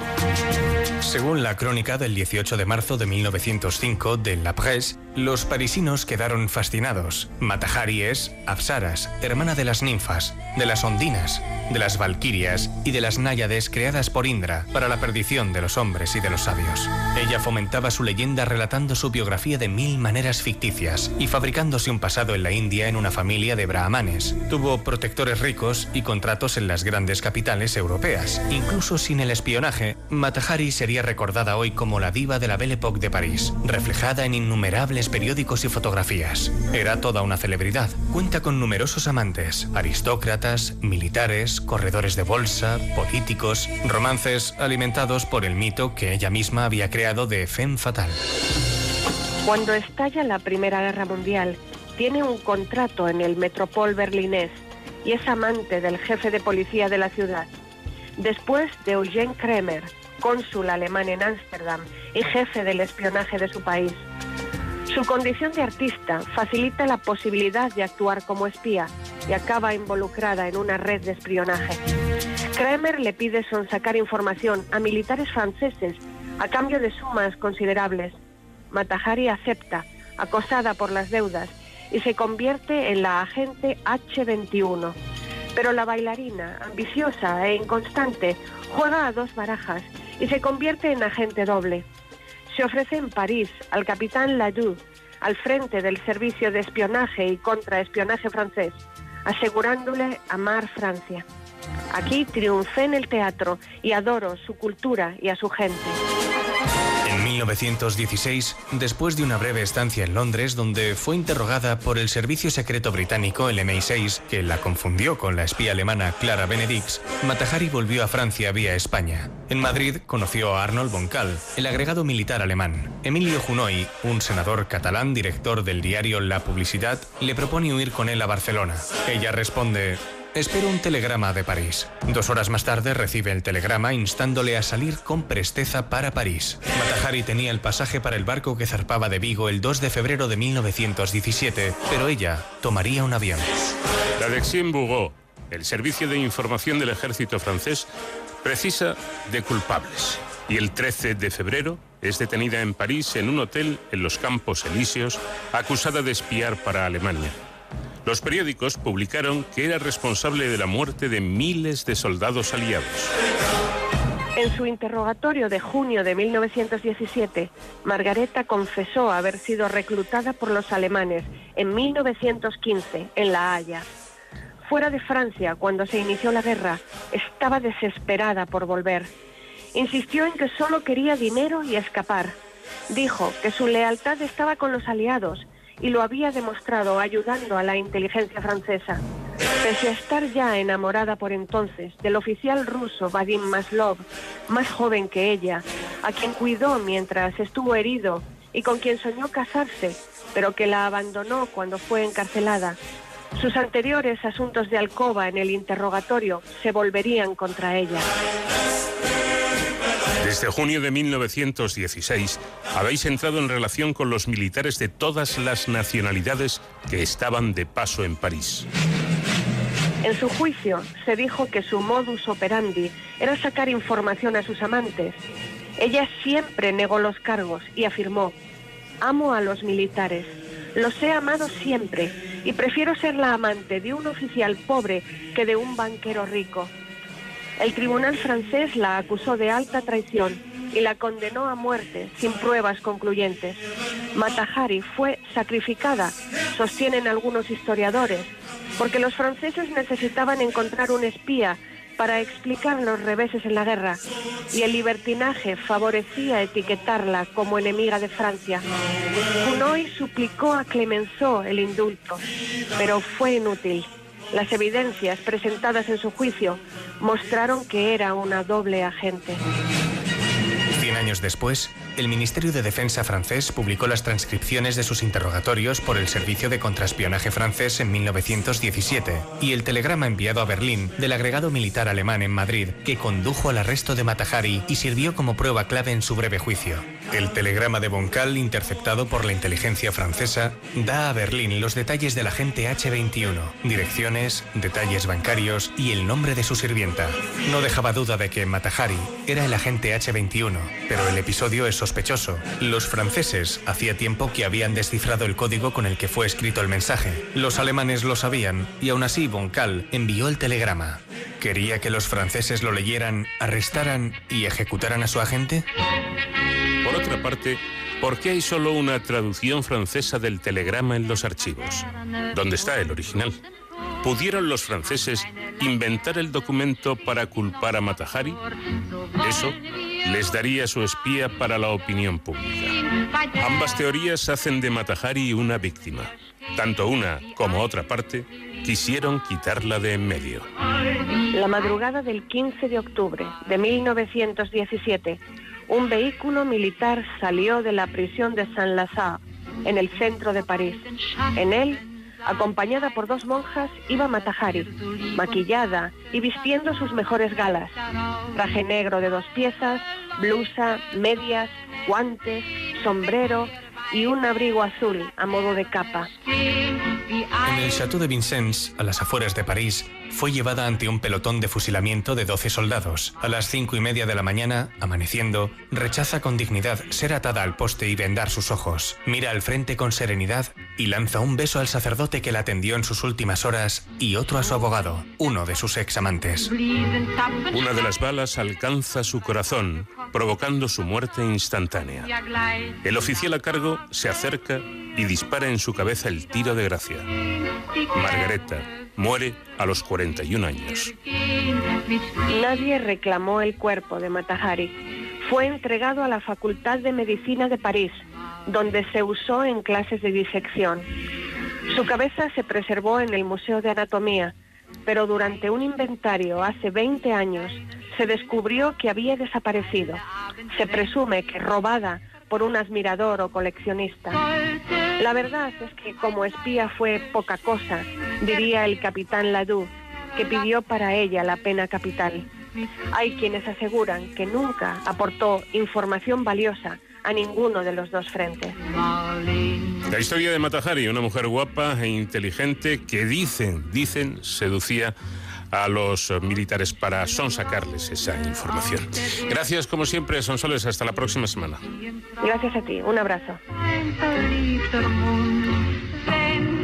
Según la crónica del 18 de marzo de 1905 de La Presse, los parisinos quedaron fascinados. Matahari es Apsaras, hermana de las ninfas, de las ondinas, de las valquirias y de las náyades creadas por Indra para la perdición de los hombres y de los sabios. Ella fomentaba su leyenda relatando su biografía de mil maneras ficticias y fabricándose un pasado en la India en una familia de brahmanes. Tuvo protectores ricos y contratos en las grandes capitales europeas. Incluso sin el espionaje, Matahari sería recordada hoy como la diva de la Belle Époque de París, reflejada en innumerables periódicos y fotografías. Era toda una celebridad. Cuenta con numerosos amantes, aristócratas, militares, corredores de bolsa, políticos, romances alimentados por el mito que ella misma había creado de femme fatal. Cuando estalla la Primera Guerra Mundial, tiene un contrato en el Metropol berlinés y es amante del jefe de policía de la ciudad. Después de Eugene Kremer, cónsul alemán en Ámsterdam y jefe del espionaje de su país. Su condición de artista facilita la posibilidad de actuar como espía y acaba involucrada en una red de espionaje. Kremer le pide sonsacar información a militares franceses a cambio de sumas considerables. Matahari acepta, acosada por las deudas, y se convierte en la agente H21. Pero la bailarina, ambiciosa e inconstante, juega a dos barajas y se convierte en agente doble. Se ofrece en París al capitán Ladoux, al frente del servicio de espionaje y contraespionaje francés, asegurándole amar Francia. Aquí triunfé en el teatro y adoro su cultura y a su gente. En 1916, después de una breve estancia en Londres donde fue interrogada por el servicio secreto británico, el MI6, que la confundió con la espía alemana Clara Benedix, Matahari volvió a Francia vía España. En Madrid conoció a Arnold Boncal, el agregado militar alemán. Emilio Junoy, un senador catalán director del diario La Publicidad, le propone huir con él a Barcelona. Ella responde, Espero un telegrama de París. Dos horas más tarde recibe el telegrama instándole a salir con presteza para París. Matahari tenía el pasaje para el barco que zarpaba de Vigo el 2 de febrero de 1917, pero ella tomaría un avión. La Dexien Bureau, el servicio de información del ejército francés, precisa de culpables. Y el 13 de febrero es detenida en París en un hotel en los Campos Elíseos, acusada de espiar para Alemania. Los periódicos publicaron que era responsable de la muerte de miles de soldados aliados. En su interrogatorio de junio de 1917, Margareta confesó haber sido reclutada por los alemanes en 1915 en La Haya. Fuera de Francia, cuando se inició la guerra, estaba desesperada por volver. Insistió en que solo quería dinero y escapar. Dijo que su lealtad estaba con los aliados y lo había demostrado ayudando a la inteligencia francesa. Pese a estar ya enamorada por entonces del oficial ruso Vadim Maslov, más joven que ella, a quien cuidó mientras estuvo herido y con quien soñó casarse, pero que la abandonó cuando fue encarcelada, sus anteriores asuntos de alcoba en el interrogatorio se volverían contra ella. Desde junio de 1916 habéis entrado en relación con los militares de todas las nacionalidades que estaban de paso en París. En su juicio se dijo que su modus operandi era sacar información a sus amantes. Ella siempre negó los cargos y afirmó, amo a los militares. Los he amado siempre y prefiero ser la amante de un oficial pobre que de un banquero rico. El tribunal francés la acusó de alta traición y la condenó a muerte sin pruebas concluyentes. Matahari fue sacrificada, sostienen algunos historiadores, porque los franceses necesitaban encontrar un espía para explicar los reveses en la guerra y el libertinaje favorecía etiquetarla como enemiga de Francia. Gounod suplicó a Clemenceau el indulto, pero fue inútil. Las evidencias presentadas en su juicio mostraron que era una doble agente. Cien años después, el Ministerio de Defensa francés publicó las transcripciones de sus interrogatorios por el Servicio de Contraespionaje francés en 1917 y el telegrama enviado a Berlín del agregado militar alemán en Madrid que condujo al arresto de Matahari y sirvió como prueba clave en su breve juicio. El telegrama de Boncal, interceptado por la inteligencia francesa, da a Berlín los detalles del agente H-21, direcciones, detalles bancarios y el nombre de su sirvienta. No dejaba duda de que Matahari era el agente H-21, pero el episodio es sospechoso. Los franceses hacía tiempo que habían descifrado el código con el que fue escrito el mensaje. Los alemanes lo sabían y aún así Boncal envió el telegrama. ¿Quería que los franceses lo leyeran, arrestaran y ejecutaran a su agente? Otra parte, ¿por qué hay solo una traducción francesa del telegrama en los archivos? ¿Dónde está el original? ¿Pudieron los franceses inventar el documento para culpar a Matahari? Eso les daría su espía para la opinión pública. Ambas teorías hacen de Matahari una víctima. Tanto una como otra parte quisieron quitarla de en medio. La madrugada del 15 de octubre de 1917, un vehículo militar salió de la prisión de Saint-Lazare, en el centro de París. En él, acompañada por dos monjas, iba Matahari, maquillada y vistiendo sus mejores galas. Traje negro de dos piezas, blusa, medias, guantes, sombrero y un abrigo azul a modo de capa. En el Château de Vincennes, a las afueras de París, fue llevada ante un pelotón de fusilamiento de 12 soldados. A las cinco y media de la mañana, amaneciendo, rechaza con dignidad ser atada al poste y vendar sus ojos. Mira al frente con serenidad y lanza un beso al sacerdote que la atendió en sus últimas horas y otro a su abogado, uno de sus ex amantes. Una de las balas alcanza su corazón, provocando su muerte instantánea. El oficial a cargo se acerca y dispara en su cabeza el tiro de gracia. Margareta muere a los 41 años. Nadie reclamó el cuerpo de Matahari. Fue entregado a la Facultad de Medicina de París, donde se usó en clases de disección. Su cabeza se preservó en el Museo de Anatomía, pero durante un inventario hace 20 años se descubrió que había desaparecido. Se presume que robada por un admirador o coleccionista. La verdad es que como espía fue poca cosa, diría el capitán Ladoux, que pidió para ella la pena capital. Hay quienes aseguran que nunca aportó información valiosa a ninguno de los dos frentes. La historia de Matahari, una mujer guapa e inteligente que dicen, dicen, seducía a los eh, militares para sonsacarles esa información. Gracias, como siempre, Sonsoles. Hasta la próxima semana. Gracias a ti. Un abrazo. Ein verliebter Mund, wenn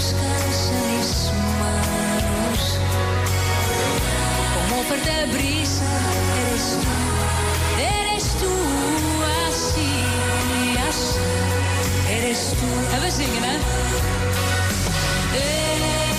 Eres tú. Eres tú. Assim, assim, eres tú. Né? Eres tú. Eres tú. Eres tú.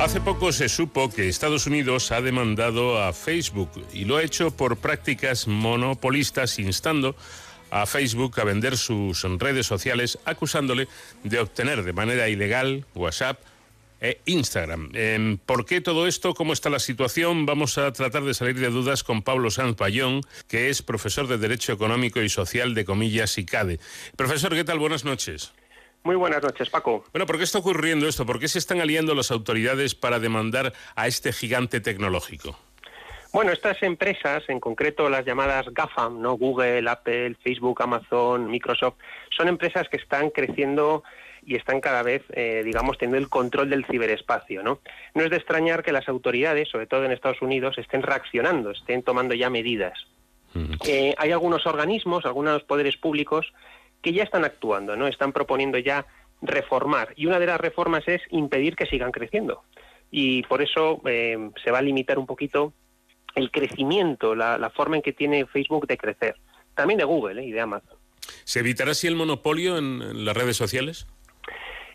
Hace poco se supo que Estados Unidos ha demandado a Facebook y lo ha hecho por prácticas monopolistas instando a Facebook a vender sus redes sociales acusándole de obtener de manera ilegal WhatsApp e Instagram. Em, ¿Por qué todo esto? ¿Cómo está la situación? Vamos a tratar de salir de dudas con Pablo Sanz Payón, que es profesor de Derecho Económico y Social de Comillas y CADE. Profesor, ¿qué tal? Buenas noches. Muy buenas noches, Paco. Bueno, ¿por qué está ocurriendo esto? ¿Por qué se están aliando las autoridades para demandar a este gigante tecnológico? Bueno, estas empresas, en concreto las llamadas GAFAM, ¿no? Google, Apple, Facebook, Amazon, Microsoft, son empresas que están creciendo y están cada vez, eh, digamos, teniendo el control del ciberespacio. ¿no? no es de extrañar que las autoridades, sobre todo en Estados Unidos, estén reaccionando, estén tomando ya medidas. Eh, hay algunos organismos, algunos poderes públicos que ya están actuando, ¿no? Están proponiendo ya reformar y una de las reformas es impedir que sigan creciendo y por eso eh, se va a limitar un poquito el crecimiento, la, la, forma en que tiene Facebook de crecer, también de Google y de Amazon. ¿Se evitará así el monopolio en, en las redes sociales?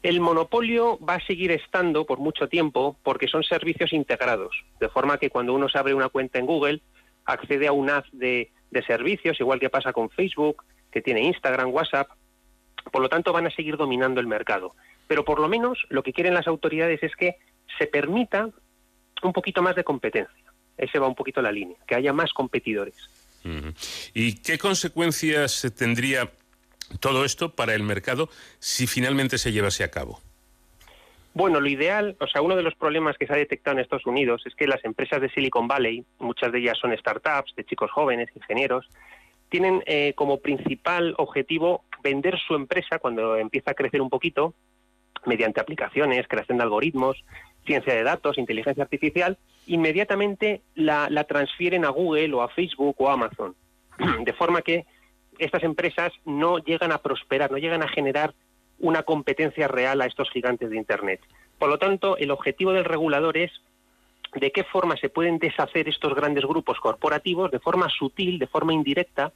El monopolio va a seguir estando por mucho tiempo porque son servicios integrados, de forma que cuando uno se abre una cuenta en Google, accede a un haz de, de servicios, igual que pasa con Facebook, que tiene Instagram, WhatsApp, por lo tanto van a seguir dominando el mercado. Pero por lo menos lo que quieren las autoridades es que se permita un poquito más de competencia. Ese va un poquito la línea, que haya más competidores. ¿Y qué consecuencias tendría todo esto para el mercado si finalmente se llevase a cabo? Bueno, lo ideal, o sea, uno de los problemas que se ha detectado en Estados Unidos es que las empresas de Silicon Valley, muchas de ellas son startups de chicos jóvenes, ingenieros, tienen eh, como principal objetivo vender su empresa cuando empieza a crecer un poquito mediante aplicaciones, creación de algoritmos, ciencia de datos, inteligencia artificial, inmediatamente la, la transfieren a Google o a Facebook o a Amazon. De forma que estas empresas no llegan a prosperar, no llegan a generar una competencia real a estos gigantes de Internet. Por lo tanto, el objetivo del regulador es de qué forma se pueden deshacer estos grandes grupos corporativos de forma sutil, de forma indirecta,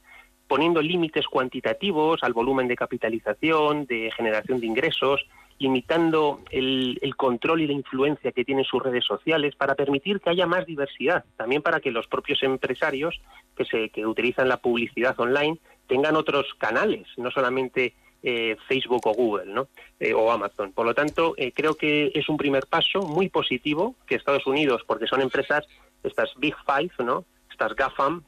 poniendo límites cuantitativos al volumen de capitalización, de generación de ingresos, limitando el, control y la influencia que tienen sus redes sociales para permitir que haya más diversidad, también para que los propios empresarios que, se, que utilizan la publicidad online tengan otros canales, no solamente eh, Facebook o Google ¿no? Eh, o Amazon. Por lo tanto, eh, creo que es un primer paso muy positivo que Estados Unidos, porque son empresas, estas Big Five, ¿no? estas GAFAM,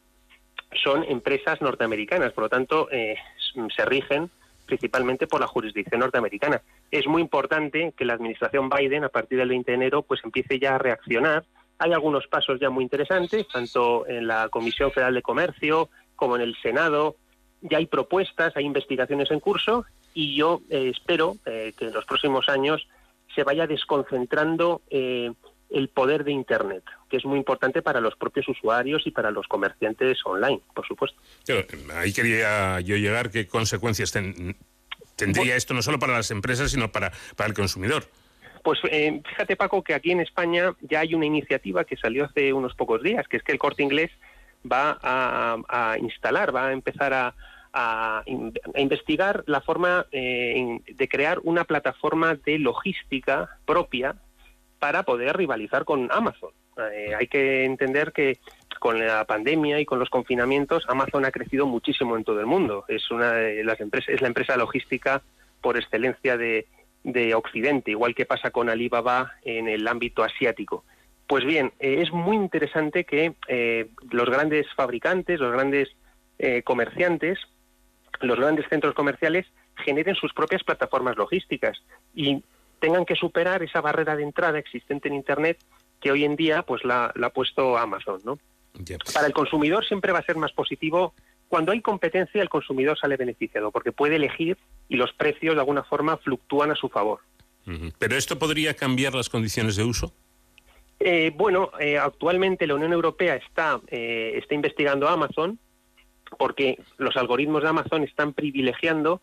son empresas norteamericanas, por lo tanto, se rigen principalmente por la jurisdicción norteamericana. Es muy importante que la administración Biden, a partir del 20 de enero, pues empiece ya a reaccionar. Hay algunos pasos ya muy interesantes, tanto en la Comisión Federal de Comercio como en el Senado, ya hay propuestas, hay investigaciones en curso y yo eh, espero eh, que en los próximos años se vaya desconcentrando eh, el poder de Internet, que es muy importante para los propios usuarios y para los comerciantes online, por supuesto. Pero ahí quería yo llegar, ¿qué consecuencias ten, tendría esto no solo para las empresas, sino para, para el consumidor? Pues eh, fíjate, Paco, que aquí en España ya hay una iniciativa que salió hace unos pocos días, que es que el corte inglés va a, instalar, va a empezar a, investigar la forma eh, de crear una plataforma de logística propia para poder rivalizar con Amazon. Eh, hay que entender que con la pandemia y con los confinamientos Amazon ha crecido muchísimo en todo el mundo. Es una de las empresas, es la empresa logística por excelencia de Occidente, igual que pasa con Alibaba en el ámbito asiático. Pues bien, eh, es muy interesante que eh, los grandes fabricantes, los grandes eh, comerciantes, los grandes centros comerciales generen sus propias plataformas logísticas y tengan que superar esa barrera de entrada existente en Internet que hoy en día pues la, la ha puesto Amazon, ¿no? Para el consumidor siempre va a ser más positivo cuando hay competencia el consumidor sale beneficiado porque puede elegir y los precios de alguna forma fluctúan a su favor. Uh -huh. Pero esto podría cambiar las condiciones de uso. Eh, bueno, eh, actualmente la Unión Europea está, eh, está investigando a Amazon porque los algoritmos de Amazon están privilegiando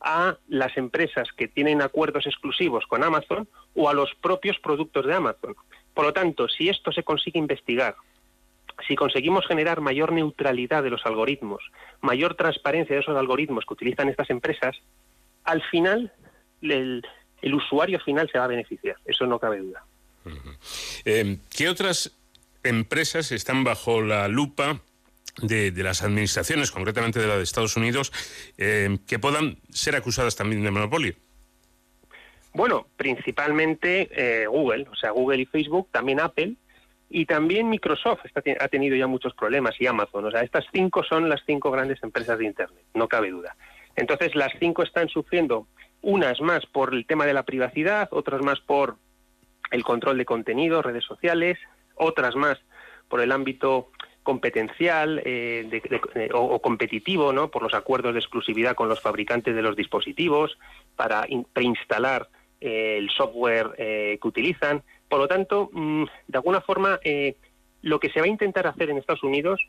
a las empresas que tienen acuerdos exclusivos con Amazon o a los propios productos de Amazon. Por lo tanto, si esto se consigue investigar, si conseguimos generar mayor neutralidad de los algoritmos, mayor transparencia de esos algoritmos que utilizan estas empresas, al final el, el usuario final se va a beneficiar, eso no cabe duda. Eh, ¿Qué otras empresas están bajo la lupa de, las administraciones, concretamente de la de Estados Unidos, eh, que puedan ser acusadas también de monopolio? Bueno, principalmente eh, Google, o sea, Google y Facebook, también Apple y también Microsoft ha tenido ya muchos problemas y Amazon. O sea, estas cinco son las cinco grandes empresas de Internet, no cabe duda. Entonces, las cinco están sufriendo, unas más por el tema de la privacidad, otras más por el control de contenidos, redes sociales, otras más por el ámbito competencial eh, de, de, o, o, competitivo, ¿no? por los acuerdos de exclusividad con los fabricantes de los dispositivos, para preinstalar eh, el software eh, que utilizan. Por lo tanto, mm, de alguna forma, eh, lo que se va a intentar hacer en Estados Unidos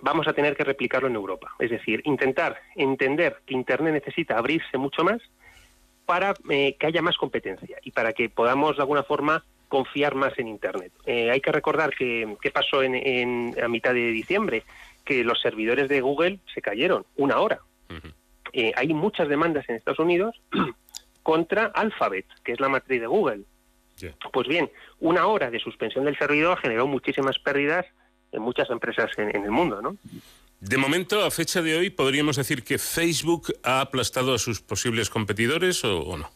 vamos a tener que replicarlo en Europa. Es decir, intentar entender que Internet necesita abrirse mucho más para eh, que haya más competencia y para que podamos, de alguna forma, confiar más en Internet. Eh, hay que recordar que, que pasó en, en, a mitad de diciembre, que los servidores de Google se cayeron una hora. Uh -huh. eh, hay muchas demandas en Estados Unidos contra Alphabet, que es la matriz de Google. Yeah. Pues bien, una hora de suspensión del servidor generó muchísimas pérdidas en muchas empresas en, en el mundo, ¿no? De momento, a fecha de hoy, ¿podríamos decir que Facebook ha aplastado a sus posibles competidores o, no?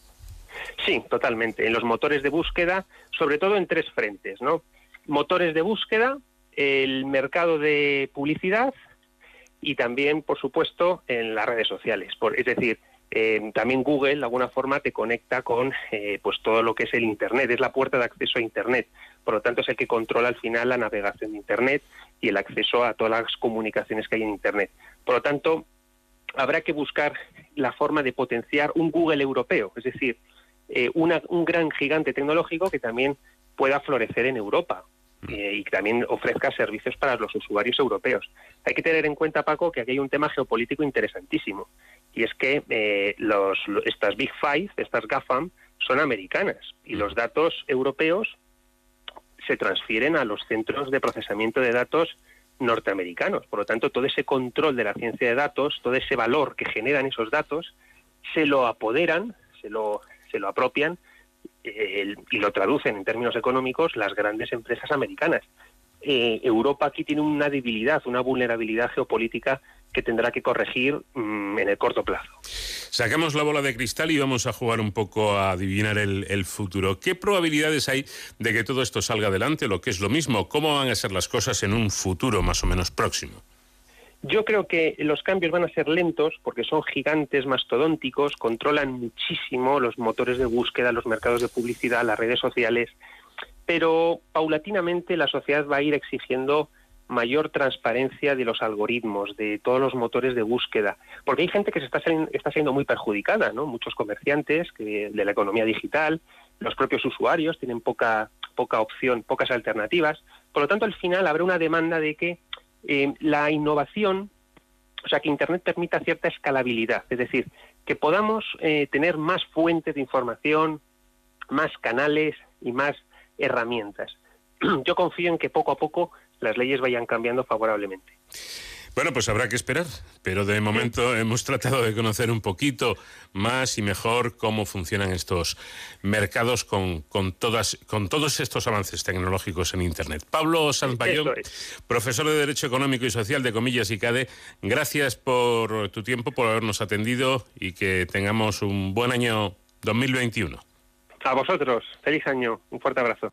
Sí, totalmente. En los motores de búsqueda, sobre todo en tres frentes, ¿no? Motores de búsqueda, el mercado de publicidad y también, por supuesto, en las redes sociales. Por, es decir, eh, también Google, de alguna forma, te conecta con eh, pues todo lo que es el Internet, es la puerta de acceso a Internet. Por lo tanto, es el que controla al final la navegación de Internet y el acceso a todas las comunicaciones que hay en Internet. Por lo tanto, habrá que buscar la forma de potenciar un Google europeo, es decir, eh, una, un gran gigante tecnológico que también pueda florecer en Europa. Eh, y que también ofrezca servicios para los usuarios europeos. Hay que tener en cuenta, Paco, que aquí hay un tema geopolítico interesantísimo y es que eh, los, estas Big Five, estas GAFAM, son americanas y los datos europeos se transfieren a los centros de procesamiento de datos norteamericanos. Por lo tanto, todo ese control de la ciencia de datos, todo ese valor que generan esos datos, se lo apoderan, se lo, se lo apropian eh, y lo traducen en términos económicos las grandes empresas americanas. Eh, Europa aquí tiene una debilidad, una vulnerabilidad geopolítica que tendrá que corregir mmm, en el corto plazo. Sacamos la bola de cristal y vamos a jugar un poco a adivinar el, el, futuro. ¿Qué probabilidades hay de que todo esto salga adelante? Lo que es lo mismo, ¿cómo van a ser las cosas en un futuro más o menos próximo? Yo creo que los cambios van a ser lentos porque son gigantes mastodónticos, controlan muchísimo los motores de búsqueda, los mercados de publicidad, las redes sociales, pero paulatinamente la sociedad va a ir exigiendo mayor transparencia de los algoritmos, de todos los motores de búsqueda, porque hay gente que se está, está siendo muy perjudicada, ¿no? Muchos comerciantes de la economía digital, los propios usuarios tienen poca, poca opción, pocas alternativas. Por lo tanto, al final habrá una demanda de que eh, la innovación, o sea, que Internet permita cierta escalabilidad, es decir, que podamos eh, tener más fuentes de información, más canales y más herramientas. Yo confío en que poco a poco las leyes vayan cambiando favorablemente. Bueno, pues habrá que esperar, pero de momento hemos tratado de conocer un poquito más y mejor cómo funcionan estos mercados con, con, todas, con todos estos avances tecnológicos en Internet. Pablo Sanpayón, es. profesor de Derecho Económico y Social de Comillas y CADE, gracias por tu tiempo, por habernos atendido y que tengamos un buen año 2021. A vosotros, feliz año, un fuerte abrazo.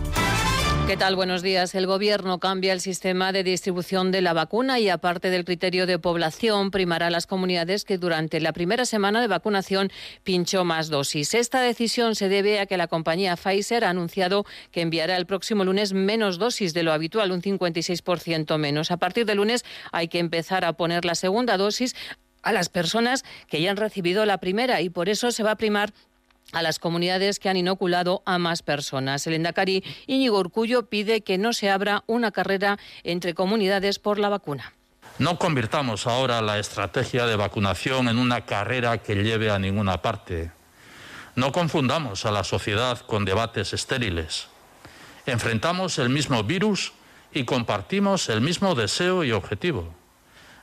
¿Qué tal? Buenos días. El Gobierno cambia el sistema de distribución de la vacuna y, aparte del criterio de población, primará a las comunidades que durante la primera semana de vacunación pinchó más dosis. Esta decisión se debe a que la compañía Pfizer ha anunciado que enviará el próximo lunes menos dosis de lo habitual, un 56% menos. A partir del lunes hay que empezar a poner la segunda dosis a las personas que ya han recibido la primera y por eso se va a primar a las comunidades que han inoculado a más personas. El Endacari Íñigo Urcullo pide que no se abra una carrera entre comunidades por la vacuna. No convirtamos ahora la estrategia de vacunación en una carrera que lleve a ninguna parte. No confundamos a la sociedad con debates estériles. Enfrentamos el mismo virus y compartimos el mismo deseo y objetivo.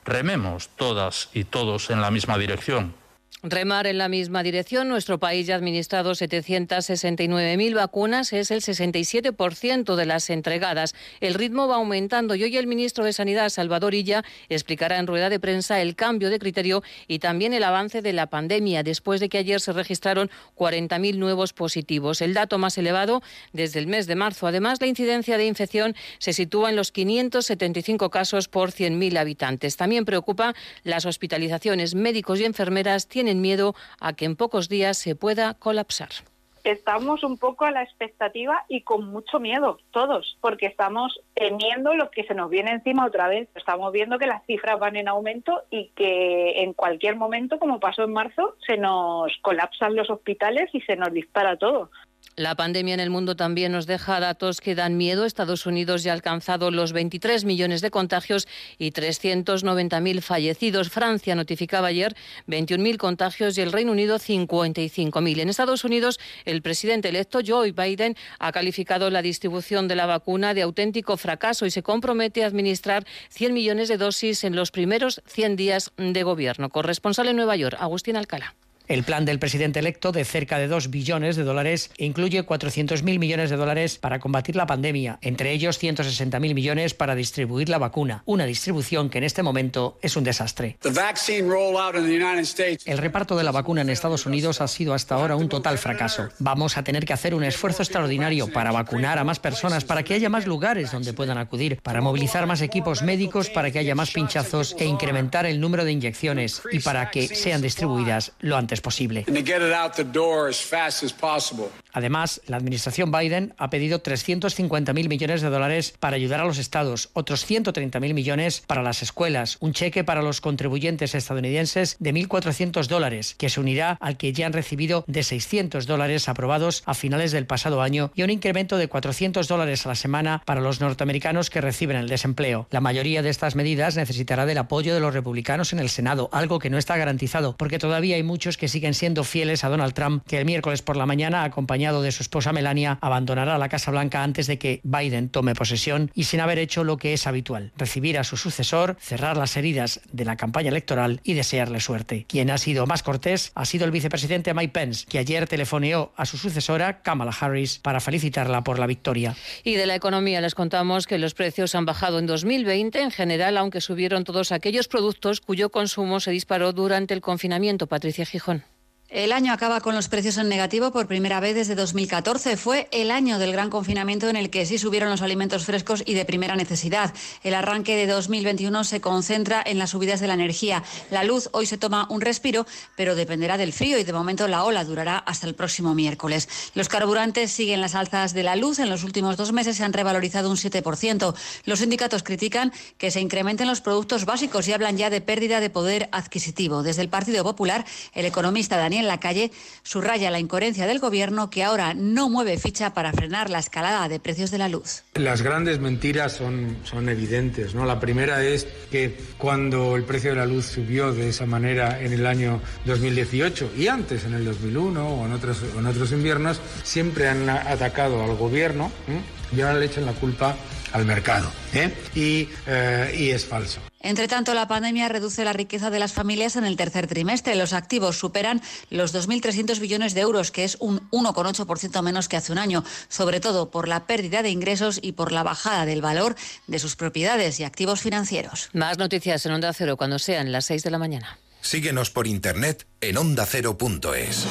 Rememos todas y todos en la misma dirección. Remar en la misma dirección, nuestro país ya ha administrado 769.000 vacunas, es el 67% de las entregadas. El ritmo va aumentando y hoy el ministro de Sanidad, Salvador Illa, explicará en rueda de prensa el cambio de criterio y también el avance de la pandemia, después de que ayer se registraron 40.000 nuevos positivos, el dato más elevado desde el mes de marzo. Además, la incidencia de infección se sitúa en los 575 casos por 100.000 habitantes. También preocupa las hospitalizaciones. Médicos y enfermeras tienen miedo a que en pocos días se pueda colapsar. Estamos un poco a la expectativa y con mucho miedo, todos, porque estamos temiendo lo que se nos viene encima otra vez. Estamos viendo que las cifras van en aumento y que en cualquier momento, como pasó en marzo, se nos colapsan los hospitales y se nos dispara todo. La pandemia en el mundo también nos deja datos que dan miedo. Estados Unidos ya ha alcanzado los 23 millones de contagios y 390.000 fallecidos. Francia notificaba ayer 21.000 contagios y el Reino Unido 55.000. En Estados Unidos, el presidente electo Joe Biden ha calificado la distribución de la vacuna de auténtico fracaso y se compromete a administrar 100 millones de dosis en los primeros 100 días de gobierno. Corresponsal en Nueva York, Agustín Alcalá. El plan del presidente electo de cerca de 2 billones de dólares incluye 400.000 millones de dólares para combatir la pandemia, entre ellos 160.000 millones para distribuir la vacuna, una distribución que en este momento es un desastre. El reparto de la vacuna en Estados Unidos ha sido hasta ahora un total fracaso. Vamos a tener que hacer un esfuerzo extraordinario para vacunar a más personas, para que haya más lugares donde puedan acudir, para movilizar más equipos médicos, para que haya más pinchazos e incrementar el número de inyecciones y para que sean distribuidas lo antes posible. Además, la administración Biden ha pedido 350.000 millones de dólares para ayudar a los estados, otros 130.000 millones para las escuelas, un cheque para los contribuyentes estadounidenses de 1.400 dólares, que se unirá al que ya han recibido de 600 dólares aprobados a finales del pasado año y un incremento de 400 dólares a la semana para los norteamericanos que reciben el desempleo. La mayoría de estas medidas necesitará del apoyo de los republicanos en el Senado, algo que no está garantizado, porque todavía hay muchos que siguen siendo fieles a Donald Trump, que el miércoles por la mañana, acompañado de su esposa Melania, abandonará la Casa Blanca antes de que Biden tome posesión y sin haber hecho lo que es habitual, recibir a su sucesor, cerrar las heridas de la campaña electoral y desearle suerte. Quien ha sido más cortés ha sido el vicepresidente Mike Pence, que ayer telefoneó a su sucesora, Kamala Harris, para felicitarla por la victoria. Y de la economía les contamos que los precios han bajado en 2020 en general, aunque subieron todos aquellos productos cuyo consumo se disparó durante el confinamiento. Patricia Gijón. El año acaba con los precios en negativo por primera vez desde 2014. Fue el año del gran confinamiento en el que sí subieron los alimentos frescos y de primera necesidad. El arranque de 2021 se concentra en las subidas de la energía. La luz hoy se toma un respiro, pero dependerá del frío y de momento la ola durará hasta el próximo miércoles. Los carburantes siguen las alzas de la luz. En los últimos dos meses se han revalorizado un 7%. Los sindicatos critican que se incrementen los productos básicos y hablan ya de pérdida de poder adquisitivo. Desde el Partido Popular, el economista Daniel en la calle subraya la incoherencia del gobierno que ahora no mueve ficha para frenar la escalada de precios de la luz. Las grandes mentiras son, son evidentes. ¿no? La primera es que cuando el precio de la luz subió de esa manera en el año 2018 y antes en el 2001 o en otros, en otros inviernos, siempre han atacado al gobierno y ahora le echan la culpa al mercado. ¿eh? Y, eh, y es falso. Entre tanto, la pandemia reduce la riqueza de las familias en el tercer trimestre. Los activos superan los 2.300 billones de euros, que es un 1,8% menos que hace un año, sobre todo por la pérdida de ingresos y por la bajada del valor de sus propiedades y activos financieros. Más noticias en Onda Cero cuando sean las 6 de la mañana. Síguenos por internet en ondacero.es.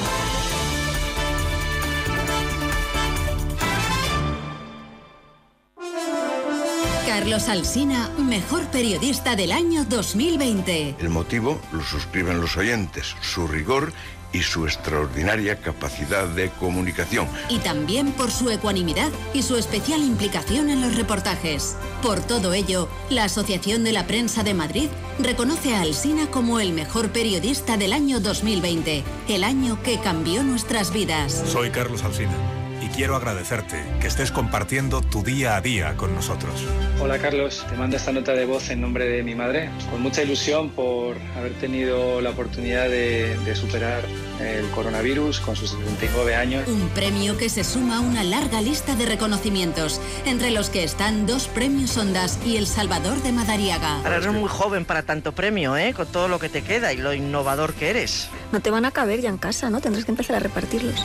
Carlos Alsina, mejor periodista del año 2020. El motivo lo suscriben los oyentes, su rigor y su extraordinaria capacidad de comunicación. Y también por su ecuanimidad y su especial implicación en los reportajes. Por todo ello, la Asociación de la Prensa de Madrid reconoce a Alsina como el mejor periodista del año 2020, el año que cambió nuestras vidas. Soy Carlos Alsina y quiero agradecerte que estés compartiendo tu día a día con nosotros. Hola Carlos, te mando esta nota de voz en nombre de mi madre, con mucha ilusión por haber tenido la oportunidad de, de superar el coronavirus con sus 79 años. Un premio que se suma a una larga lista de reconocimientos, entre los que están dos premios Ondas y el Salvador de Madariaga. Ahora eres muy joven para tanto premio, ¿eh? Con todo lo que te queda y lo innovador que eres. No te van a caber ya en casa, ¿no? Tendrás que empezar a repartirlos.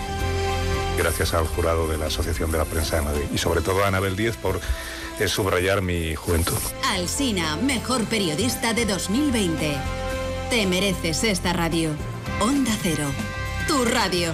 Gracias al jurado de la Asociación de la Prensa de Madrid y sobre todo a Anabel Díez por eh, subrayar mi juventud. Alsina, mejor periodista de 2020. Te mereces esta radio. Onda Cero, tu radio.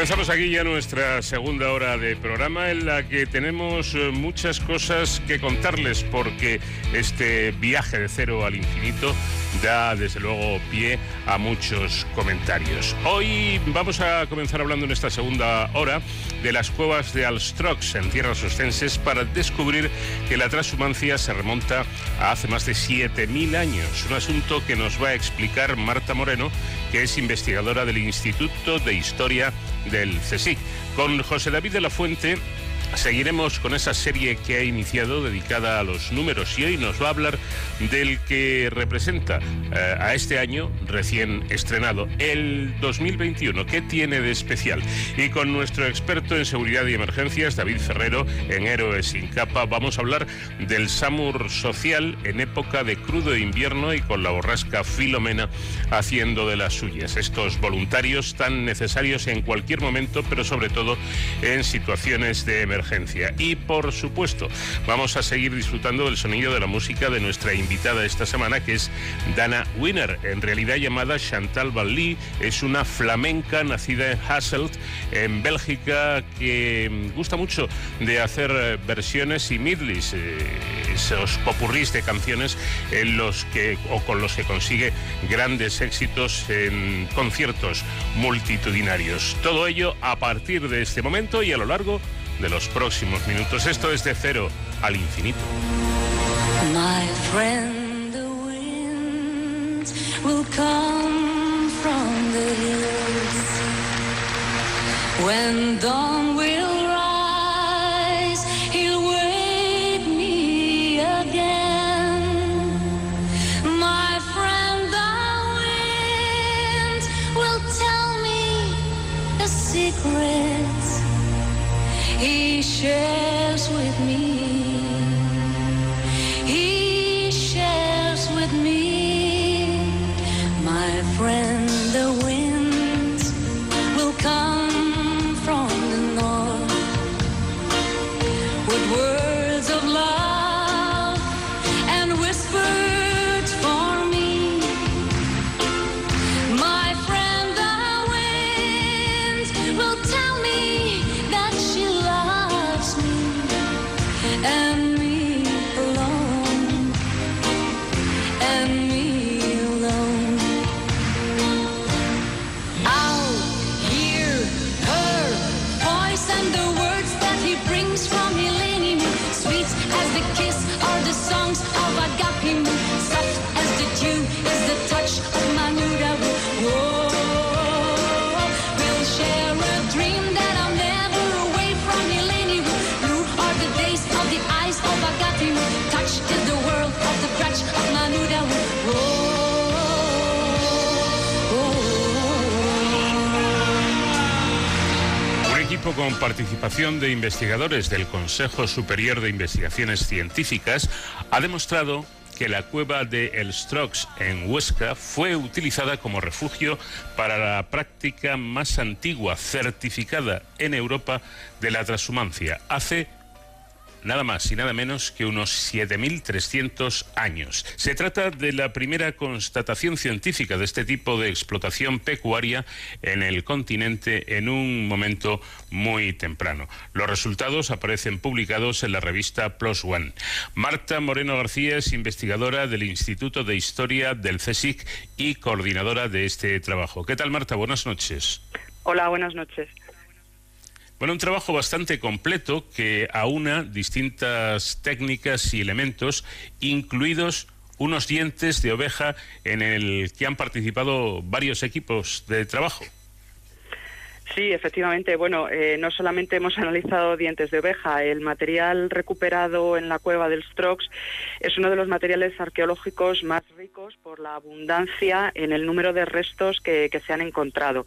Comenzamos aquí ya nuestra segunda hora de programa en la que tenemos eh, muchas cosas que contarles porque este viaje de cero al infinito da desde luego pie a muchos comentarios. Hoy vamos a comenzar hablando en esta segunda hora de las cuevas de Alstrox en tierras ostenses para descubrir que la transhumancia se remonta a hace más de 7.000 años. Un asunto que nos va a explicar Marta Moreno, que es investigadora del Instituto de Historia del CSIC. Con José David de la Fuente Seguiremos con esa serie que ha iniciado dedicada a los números y hoy nos va a hablar del que representa eh, a este año recién estrenado, el 2021. ¿Qué tiene de especial? Y con nuestro experto en seguridad y emergencias, David Ferrero, en Héroes sin capa, vamos a hablar del SAMUR social en época de crudo invierno y con la borrasca Filomena haciendo de las suyas. Estos voluntarios tan necesarios en cualquier momento, pero sobre todo en situaciones de emergencia. Y por supuesto, vamos a seguir disfrutando del sonido de la música de nuestra invitada esta semana, que es Dana Winner, en realidad llamada Chantal Valli. Es una flamenca nacida en Hasselt, en Bélgica, que gusta mucho de hacer eh, versiones y midlis, eh, esos popurrís de canciones en los que, o con los que consigue grandes éxitos en conciertos multitudinarios. Todo ello a partir de este momento y a lo largo de los próximos minutos. Esto es de cero al infinito. My friend, the winds will come from the hills when dawn will rise. He Con participación de investigadores del Consejo Superior de Investigaciones Científicas ha demostrado que la cueva de El Strox en Huesca fue utilizada como refugio para la práctica más antigua certificada en Europa de la transhumancia. Hace nada más y nada menos que unos 7.300 años. Se trata de la primera constatación científica de este tipo de explotación pecuaria en el continente en un momento muy temprano. Los resultados aparecen publicados en la revista Plus One. Marta Moreno García es investigadora del Instituto de Historia del CSIC y coordinadora de este trabajo. ¿Qué tal, Marta? Buenas noches. Hola, buenas noches. Bueno, un trabajo bastante completo que aúna distintas técnicas y elementos, incluidos unos dientes de oveja en el que han participado varios equipos de trabajo. Sí, efectivamente. Bueno, eh, no solamente hemos analizado dientes de oveja, el material recuperado en la cueva del Strox es uno de los materiales arqueológicos más ricos por la abundancia en el número de restos que, se han encontrado.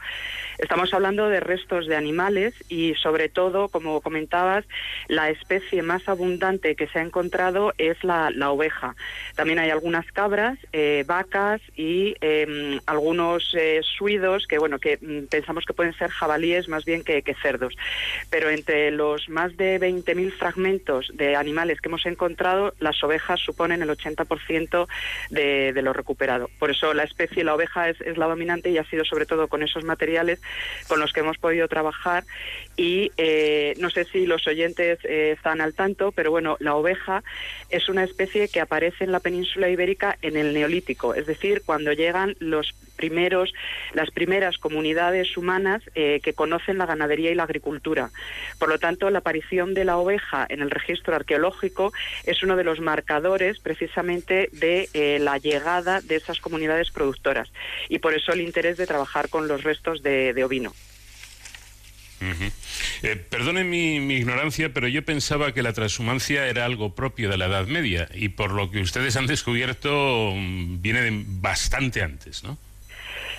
Estamos hablando de restos de animales y, sobre todo, como comentabas, la especie más abundante que se ha encontrado es la, oveja. También hay algunas cabras, eh, vacas y em, algunos eh, suidos que, bueno, que mm, pensamos que pueden ser jabalíes más bien que, cerdos. Pero entre los más de 20.000 fragmentos de animales que hemos encontrado, las ovejas suponen el 80% de, de, lo recuperado. Por eso la especie, la oveja, es, la dominante y ha sido sobre todo con esos materiales con los que hemos podido trabajar. Y eh, no sé si los oyentes eh, están al tanto, pero bueno, la oveja es una especie que aparece en la península ibérica en el Neolítico, es decir, cuando llegan los primeros, las primeras comunidades humanas eh, que conocen la ganadería y la agricultura. Por lo tanto, la aparición de la oveja en el registro arqueológico es uno de los marcadores precisamente de eh, la llegada de esas comunidades productoras y por eso el interés de trabajar con los restos de, ovino. Perdone mi, mi, ignorancia, pero yo pensaba que la transhumancia era algo propio de la Edad Media y por lo que ustedes han descubierto mm, viene de bastante antes, ¿no?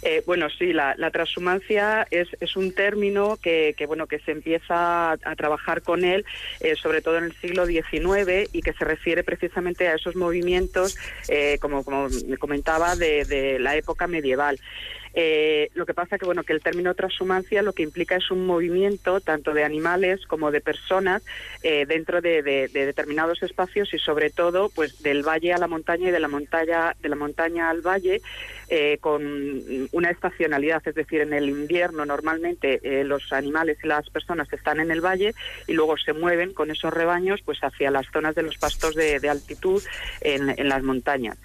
Eh, bueno, sí, la, transhumancia es, un término que, bueno, que se empieza a, trabajar con él, eh, sobre todo en el siglo XIX, y que se refiere precisamente a esos movimientos, eh, como, como comentaba, de la época medieval. Eh, lo que pasa que bueno que el término transhumancia lo que implica es un movimiento tanto de animales como de personas eh, dentro de, determinados espacios y sobre todo pues del valle a la montaña y de la montaña de la montaña al valle eh, con una estacionalidad, es decir, en el invierno normalmente los animales y las personas están en el valle y luego se mueven con esos rebaños pues hacia las zonas de los pastos de, altitud en, en las montañas.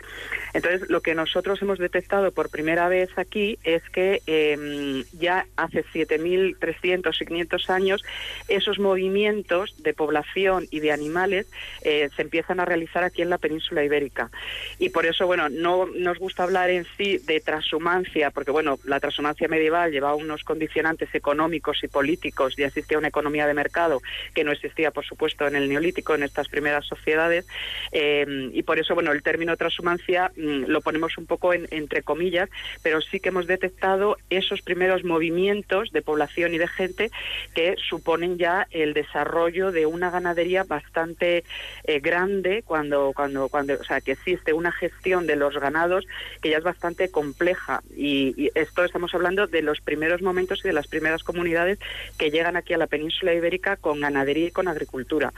Entonces, lo que nosotros hemos detectado por primera vez aquí es que em, ya hace 7.300 y 500 años esos movimientos de población y de animales eh, se empiezan a realizar aquí en la península ibérica. Y por eso, bueno, no nos gusta hablar en sí de transhumancia, porque, bueno, la transhumancia medieval llevaba unos condicionantes económicos y políticos, ya existía una economía de mercado que no existía, por supuesto, en el neolítico, en estas primeras sociedades. Em, y por eso, bueno, el término transhumancia mm, lo ponemos un poco entre comillas, pero sí que hemos detectado esos primeros movimientos de población y de gente que suponen ya el desarrollo de una ganadería bastante eh, grande cuando cuando cuando o sea que existe una gestión de los ganados que ya es bastante compleja y, esto estamos hablando de los primeros momentos y de las primeras comunidades que llegan aquí a la península ibérica con ganadería y con agricultura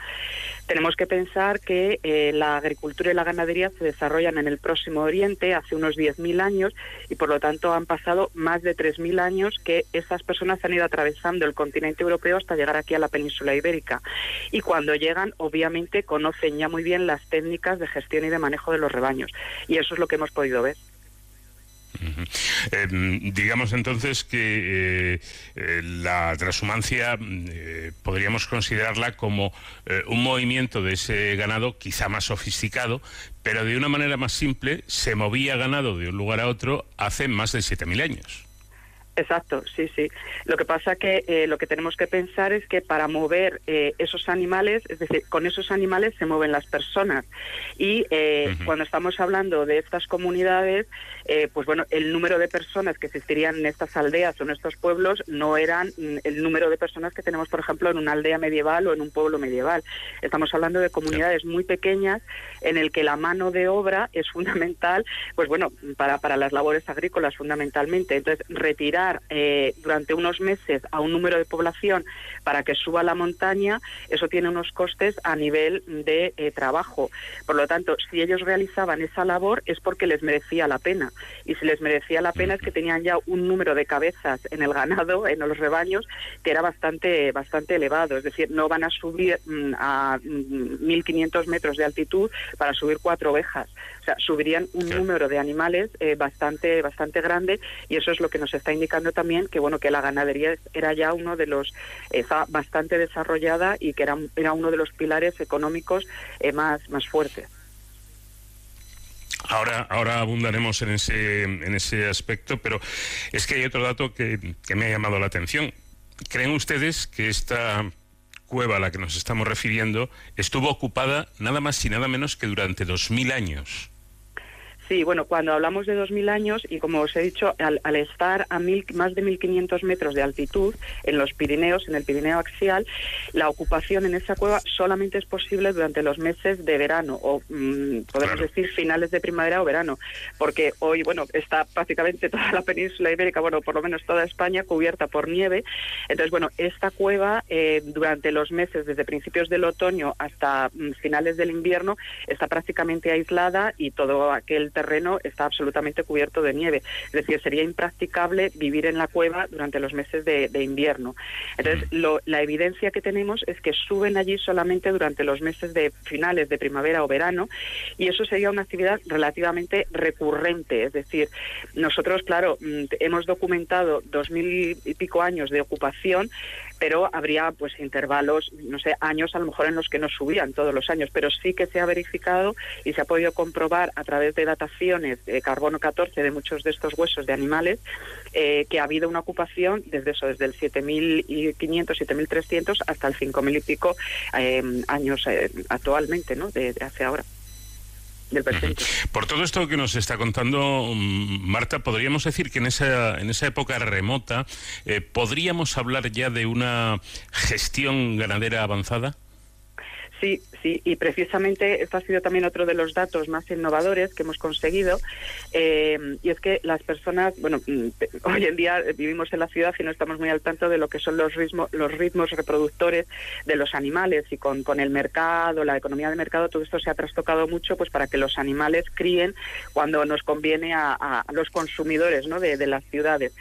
tenemos que pensar que eh, la agricultura y la ganadería se desarrollan en el próximo Oriente hace unos 10.000 años y por lo tanto han pasado más de 3.000 años que esas personas han ido atravesando el continente europeo hasta llegar aquí a la península ibérica. Y cuando llegan, obviamente, conocen ya muy bien las técnicas de gestión y de manejo de los rebaños. Y eso es lo que hemos podido ver. Em, digamos entonces que eh, eh, la transhumancia eh, podríamos considerarla como un movimiento de ese ganado quizá más sofisticado, pero de una manera más simple se movía ganado de un lugar a otro hace más de 7.000 años. Exacto, sí, sí. Lo que pasa que eh, lo que tenemos que pensar es que para mover eh, esos animales, es decir, con esos animales se mueven las personas. Y eh, cuando estamos hablando de estas comunidades, pues bueno, el número de personas que existirían en estas aldeas o en estos pueblos no eran mm, el número de personas que tenemos, por ejemplo, en una aldea medieval o en un pueblo medieval. Estamos hablando de comunidades muy pequeñas en el que la mano de obra es fundamental, pues bueno, para, para las labores agrícolas fundamentalmente. Entonces, retirar eh, durante unos meses a un número de población para que suba la montaña, eso tiene unos costes a nivel de eh, trabajo. Por lo tanto, si ellos realizaban esa labor es porque les merecía la pena. Y si les merecía la pena es que tenían ya un número de cabezas en el ganado, en los rebaños, que era bastante, bastante elevado. Es decir, no van a subir mm, a 1.500 mm, metros de altitud para subir cuatro ovejas. O sea, subirían un número de animales eh, bastante, bastante grande y eso es lo que nos está indicando también que bueno que la ganadería era ya uno de los estaba bastante desarrollada y que era, era uno de los pilares económicos eh, más, más fuertes. Ahora, ahora abundaremos en ese, en ese aspecto, pero es que hay otro dato que, que me ha llamado la atención. ¿Creen ustedes que esta cueva a la que nos estamos refiriendo estuvo ocupada nada más y nada menos que durante dos mil años? Sí, bueno, cuando hablamos de 2.000 años, y como os he dicho, al, estar a mil, más de 1.500 metros de altitud en los Pirineos, en el Pirineo axial, la ocupación en esa cueva solamente es posible durante los meses de verano, o mm, podemos decir finales de primavera o verano, porque hoy, bueno, está prácticamente toda la península ibérica, bueno, por lo menos toda España cubierta por nieve. Entonces, bueno, esta cueva eh, durante los meses, desde principios del otoño hasta mm, finales del invierno, está prácticamente aislada y todo aquel terreno está absolutamente cubierto de nieve. Es decir, sería impracticable vivir en la cueva durante los meses de, invierno. Entonces, la evidencia que tenemos es que suben allí solamente durante los meses de finales de primavera o verano y eso sería una actividad relativamente recurrente. Es decir, nosotros, claro, mm, hemos documentado dos mil y pico años de ocupación, pero habría pues intervalos, no sé, años a lo mejor en los que no subían todos los años, pero sí que se ha verificado y se ha podido comprobar a través de dataciones de carbono 14 de muchos de estos huesos de animales eh, que ha habido una ocupación desde eso, desde el 7.500, 7.300 hasta el 5.000 y pico eh, años eh, actualmente, ¿no? De, de hace ahora. Por todo esto que nos está contando mm, Marta, podríamos decir que en esa, en esa época remota eh, podríamos hablar ya de una gestión ganadera avanzada. Sí, sí, y precisamente esto ha sido también otro de los datos más innovadores que hemos conseguido, eh, y es que las personas, bueno, mm, hoy en día vivimos en la ciudad y no estamos muy al tanto de lo que son los ritmos, los ritmos reproductores de los animales y con, con el mercado, la economía de mercado, todo esto se ha trastocado mucho pues para que los animales críen cuando nos conviene a, los consumidores ¿no? de, las ciudades.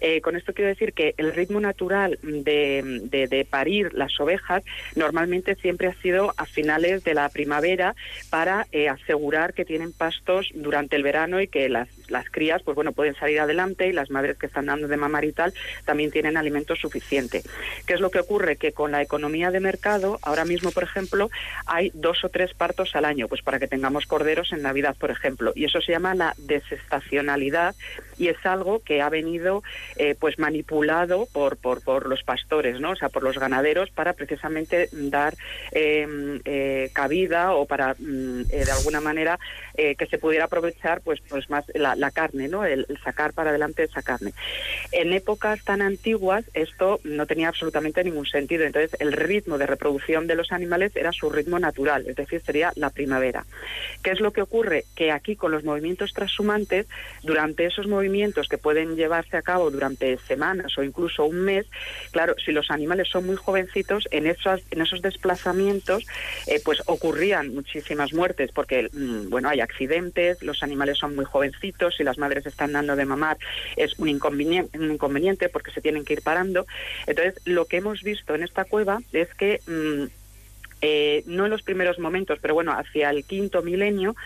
Eh, con esto quiero decir que el ritmo natural de, de parir las ovejas normalmente siempre ha sido a finales de la primavera para eh, asegurar que tienen pastos durante el verano y que las, las crías pues bueno pueden salir adelante y las madres que están dando de mamar y tal también tienen alimento suficiente. ¿Qué es lo que ocurre? Que con la economía de mercado, ahora mismo, por ejemplo, hay dos o tres partos al año, pues para que tengamos corderos en Navidad, por ejemplo. Y eso se llama la desestacionalidad y es algo que ha venido eh, pues manipulado por, por, por, los pastores, ¿no? O sea, por los ganaderos para precisamente dar eh, eh, cabida o para mm, de alguna manera que se pudiera aprovechar pues pues más la, carne, ¿no? El, sacar para adelante esa carne. En épocas tan antiguas esto no tenía absolutamente ningún sentido. Entonces el ritmo de reproducción de los animales era su ritmo natural, es decir, sería la primavera. ¿Qué es lo que ocurre? Que aquí con los movimientos transhumantes, durante esos movimientos que pueden llevarse a cabo durante semanas o incluso un mes, claro, si los animales son muy jovencitos, en esos, en esos desplazamientos eh, pues ocurrían muchísimas muertes porque, mm, bueno, hay accidentes, los animales son muy jovencitos, si las madres están dando de mamar es un inconveniente, un inconveniente porque se tienen que ir parando. Entonces, lo que hemos visto en esta cueva es que... Mm, eh, no en los primeros momentos, pero bueno, hacia el quinto milenio,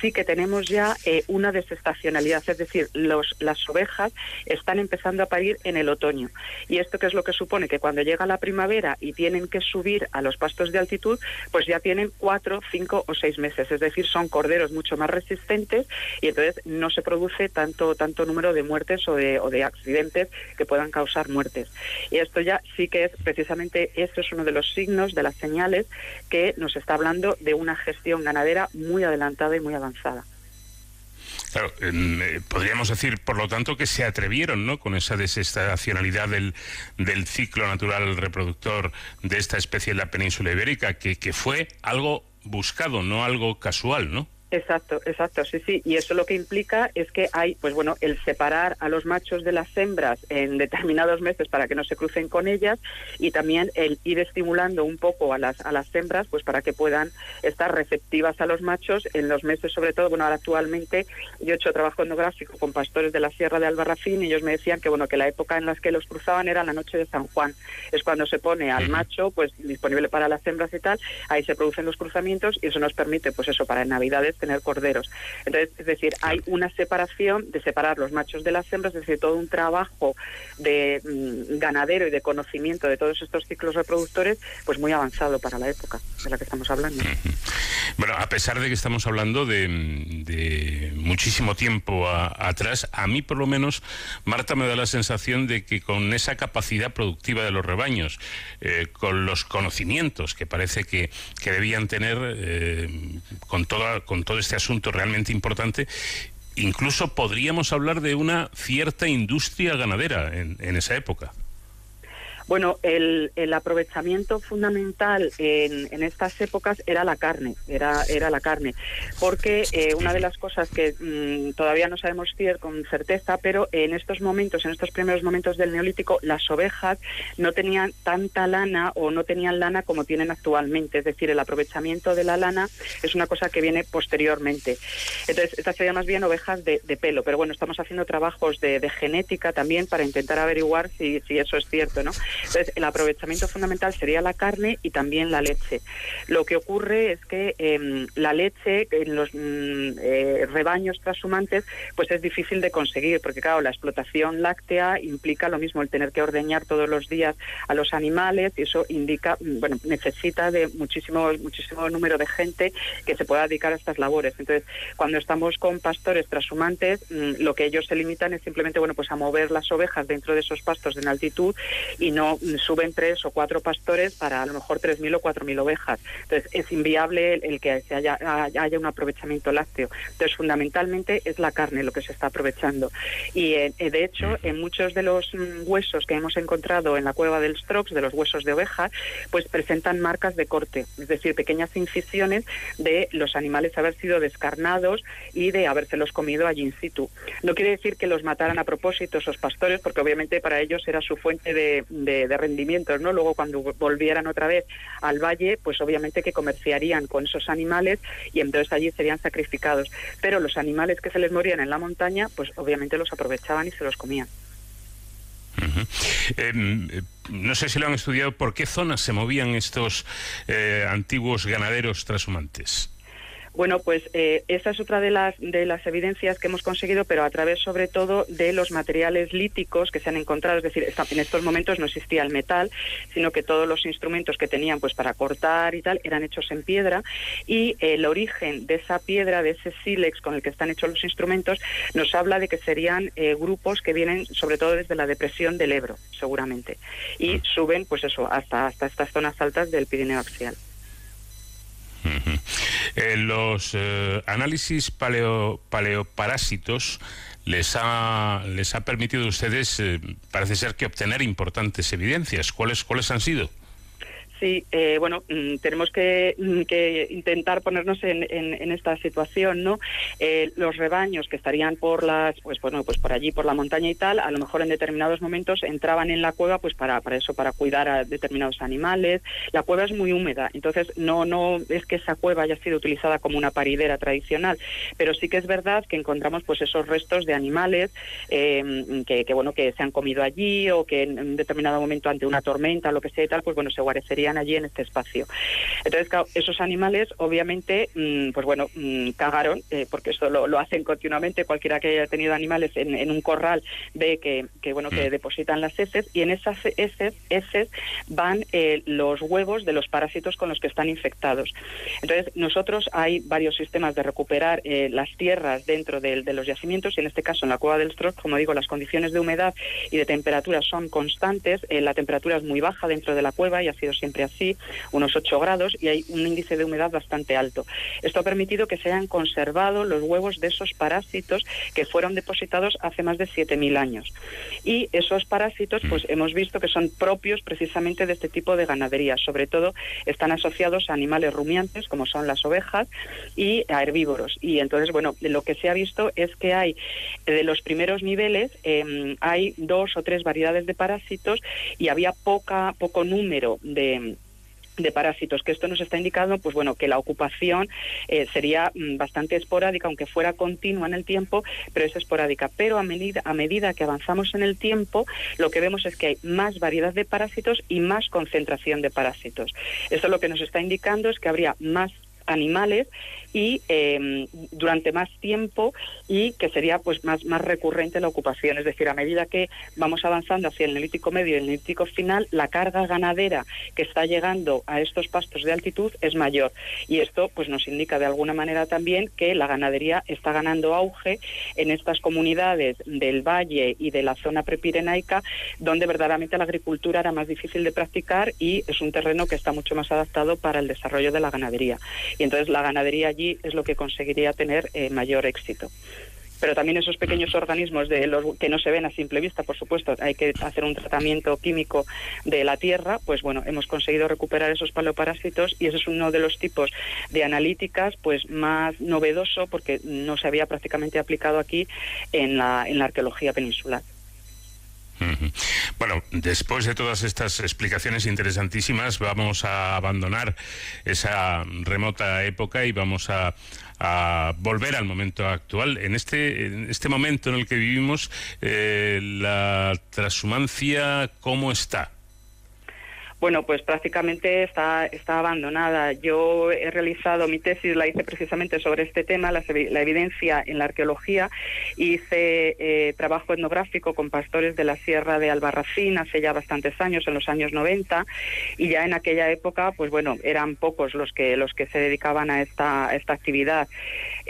sí que tenemos ya eh, una desestacionalidad, es decir, los, las ovejas están empezando a parir en el otoño. ¿Y esto qué es lo que supone? Que cuando llega la primavera y tienen que subir a los pastos de altitud, pues ya tienen cuatro, cinco o seis meses, es decir, son corderos mucho más resistentes y entonces no se produce tanto, tanto número de muertes o de, o de accidentes que puedan causar muertes. Y esto ya sí que es precisamente, eso es uno de los signos, de las señales que nos está hablando de una gestión ganadera muy adelantada y muy avanzada. Claro, eh, podríamos decir, por lo tanto, que se atrevieron ¿no? con esa desestacionalidad del, del ciclo natural reproductor de esta especie en la península ibérica, que, que fue algo buscado, no algo casual, ¿no? Exacto, exacto, sí, sí. Y eso lo que implica es que hay, pues bueno, el separar a los machos de las hembras en determinados meses para que no se crucen con ellas y también el ir estimulando un poco a las, a las hembras, pues para que puedan estar receptivas a los machos en los meses, sobre todo, bueno, ahora actualmente yo he hecho trabajo etnográfico con pastores de la Sierra de Albarracín y ellos me decían que, bueno, que la época en la que los cruzaban era la noche de San Juan. Es cuando se pone al macho, pues disponible para las hembras y tal, ahí se producen los cruzamientos y eso nos permite, pues eso, para Navidades tener corderos. Entonces, es decir, hay una separación de separar los machos de las hembras, es decir, todo un trabajo de mm, ganadero y de conocimiento de todos estos ciclos reproductores, pues muy avanzado para la época de la que estamos hablando. Bueno, a pesar de que estamos hablando de, muchísimo tiempo atrás, a mí por lo menos, Marta, me da la sensación de que con esa capacidad productiva de los rebaños, eh, con los conocimientos que parece que, que debían tener, eh, con, toda, con todo este asunto realmente importante, incluso podríamos hablar de una cierta industria ganadera en, en esa época. Bueno, el, el aprovechamiento fundamental en, en, estas épocas era la carne, era, era la carne, porque eh, una de las cosas que mmm, todavía no sabemos con certeza, pero en estos momentos, en estos primeros momentos del neolítico, las ovejas no tenían tanta lana o no tenían lana como tienen actualmente, es decir, el aprovechamiento de la lana es una cosa que viene posteriormente. Entonces, estas serían más bien ovejas de, pelo, pero bueno, estamos haciendo trabajos de, de genética también para intentar averiguar si, si eso es cierto, ¿no? Entonces, el aprovechamiento fundamental sería la carne y también la leche. Lo que ocurre es que eh, la leche en los mm, eh, rebaños transhumantes pues es difícil de conseguir, porque claro, la explotación láctea implica lo mismo, el tener que ordeñar todos los días a los animales y eso indica, mm, bueno, necesita de muchísimo, muchísimo número de gente que se pueda dedicar a estas labores. Entonces, cuando estamos con pastores transhumantes, mmm, lo que ellos se limitan es simplemente, bueno, pues a mover las ovejas dentro de esos pastos en altitud y no suben tres o cuatro pastores para a lo mejor 3.000 o 4.000 ovejas. Entonces, es inviable el, el que se haya, haya, un aprovechamiento lácteo. Entonces, fundamentalmente es la carne lo que se está aprovechando. Y, eh, de hecho, en muchos de los mm, huesos que hemos encontrado en la cueva del Strox, de los huesos de oveja, pues presentan marcas de corte, es decir, pequeñas incisiones de los animales haber sido descarnados y de habérselos comido allí in situ. No quiere decir que los mataran a propósito esos pastores, porque obviamente para ellos era su fuente de, de de, rendimientos, ¿no? Luego cuando volvieran otra vez al valle, pues obviamente que comerciarían con esos animales y entonces allí serían sacrificados. Pero los animales que se les morían en la montaña, pues obviamente los aprovechaban y se los comían. -huh. eh, no sé si lo han estudiado, ¿por qué zonas se movían estos eh, antiguos ganaderos transhumantes? Bueno, pues eh, esa es otra de las, de las evidencias que hemos conseguido, pero a través sobre todo de los materiales líticos que se han encontrado. Es decir, en estos momentos no existía el metal, sino que todos los instrumentos que tenían pues para cortar y tal eran hechos en piedra y eh, el origen de esa piedra, de ese sílex con el que están hechos los instrumentos, nos habla de que serían eh, grupos que vienen sobre todo desde la depresión del Ebro, seguramente, y suben pues eso hasta, hasta estas zonas altas del Pirineo axial. Eh, los eh, análisis paleo, paleoparásitos les ha, les ha permitido a ustedes, eh, parece ser que obtener importantes evidencias. ¿Cuáles, ¿Cuáles han sido? Sí, eh, bueno, mm, tenemos que, mm, que, intentar ponernos en, en, en esta situación, ¿no? Eh, los rebaños que estarían por las, pues bueno, pues por allí, por la montaña y tal, a lo mejor en determinados momentos entraban en la cueva, pues para, eso, para cuidar a determinados animales. La cueva es muy húmeda, entonces no, no es que esa cueva haya sido utilizada como una paridera tradicional, pero sí que es verdad que encontramos pues esos restos de animales eh, que, que, bueno, que se han comido allí o que en un determinado momento ante una tormenta lo que sea y tal, pues bueno, se guarecería vivían allí en este espacio. Entonces, claro, esos animales obviamente, mm, pues bueno, mm, cagaron, eh, porque esto lo, hacen continuamente, cualquiera que haya tenido animales en, un corral ve que, que bueno, que depositan las heces y en esas heces, heces van eh, los huevos de los parásitos con los que están infectados. Entonces, nosotros hay varios sistemas de recuperar eh, las tierras dentro de, los yacimientos y en este caso en la cueva del Stroh, como digo, las condiciones de humedad y de temperatura son constantes. La temperatura es muy baja dentro de la cueva y ha sido siempre así, unos 8 grados y hay un índice de humedad bastante alto. Esto ha permitido que se hayan conservado los huevos de esos parásitos que fueron depositados hace más de 7.000 años. Y esos parásitos, pues hemos visto que son propios precisamente de este tipo de ganadería. Sobre todo están asociados a animales rumiantes, como son las ovejas, y a herbívoros. Y entonces, bueno, lo que se ha visto es que hay, de los primeros niveles, em, hay dos o tres variedades de parásitos y había poca, poco número de de parásitos, que esto nos está indicando, pues bueno, que la ocupación eh, sería mm, bastante esporádica, aunque fuera continua en el tiempo, pero es esporádica. Pero a medida, a medida que avanzamos en el tiempo, lo que vemos es que hay más variedad de parásitos y más concentración de parásitos. Esto lo que nos está indicando es que habría más animales y em, durante más tiempo y que sería pues más, más recurrente la ocupación. Es decir, a medida que vamos avanzando hacia el neolítico medio y el neolítico final, la carga ganadera que está llegando a estos pastos de altitud es mayor. Y esto pues nos indica de alguna manera también que la ganadería está ganando auge en estas comunidades del valle y de la zona prepirenaica, donde verdaderamente la agricultura era más difícil de practicar y es un terreno que está mucho más adaptado para el desarrollo de la ganadería. Y entonces la ganadería allí es lo que conseguiría tener eh, mayor éxito pero también esos pequeños organismos de los que no se ven a simple vista, por supuesto, hay que hacer un tratamiento químico de la tierra, pues bueno, hemos conseguido recuperar esos paleoparásitos y ese es uno de los tipos de analíticas pues más novedoso porque no se había prácticamente aplicado aquí en la, en la arqueología peninsular. Bueno, después de todas estas explicaciones interesantísimas, vamos a abandonar esa remota época y vamos a, volver al momento actual. En este, en este momento en el que vivimos, eh, la transhumancia, ¿cómo está? Bueno, pues prácticamente está, está abandonada. Yo he realizado mi tesis, la hice precisamente sobre este tema, la, evidencia en la arqueología. Hice eh, trabajo etnográfico con pastores de la Sierra de Albarracín hace ya bastantes años, en los años 90, y ya en aquella época, pues bueno, eran pocos los que, los que se dedicaban a esta, esta actividad.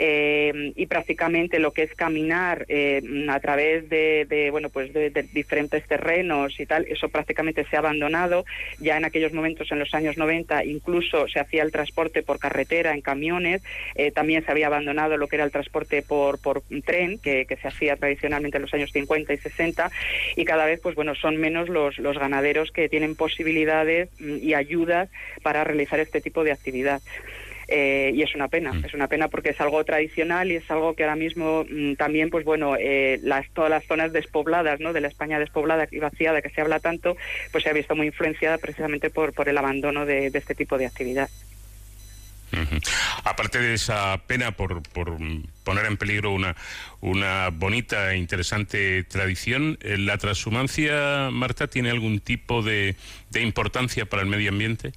Eh, y prácticamente lo que es caminar eh, a través de, bueno, pues de, diferentes terrenos y tal, eso prácticamente se ha abandonado ya en aquellos momentos, en los años 90, incluso se hacía el transporte por carretera, en camiones. Eh, también se había abandonado lo que era el transporte por, por tren, que, se hacía tradicionalmente en los años 50 y 60. Y cada vez, pues bueno, son menos los, los ganaderos que tienen posibilidades mm, y ayudas para realizar este tipo de actividad. Eh, y es una pena, mm. es una pena porque es algo tradicional y es algo que ahora mismo mm, también, pues bueno, eh, las, todas las zonas despobladas, ¿no? De la España despoblada y vaciada que se habla tanto, pues se ha visto muy influenciada precisamente por, por el abandono de, este tipo de actividad. Aparte de esa pena por, por, poner en peligro una, una bonita e interesante tradición, eh, ¿la transhumancia, Marta, tiene algún tipo de, de importancia para el medio ambiente?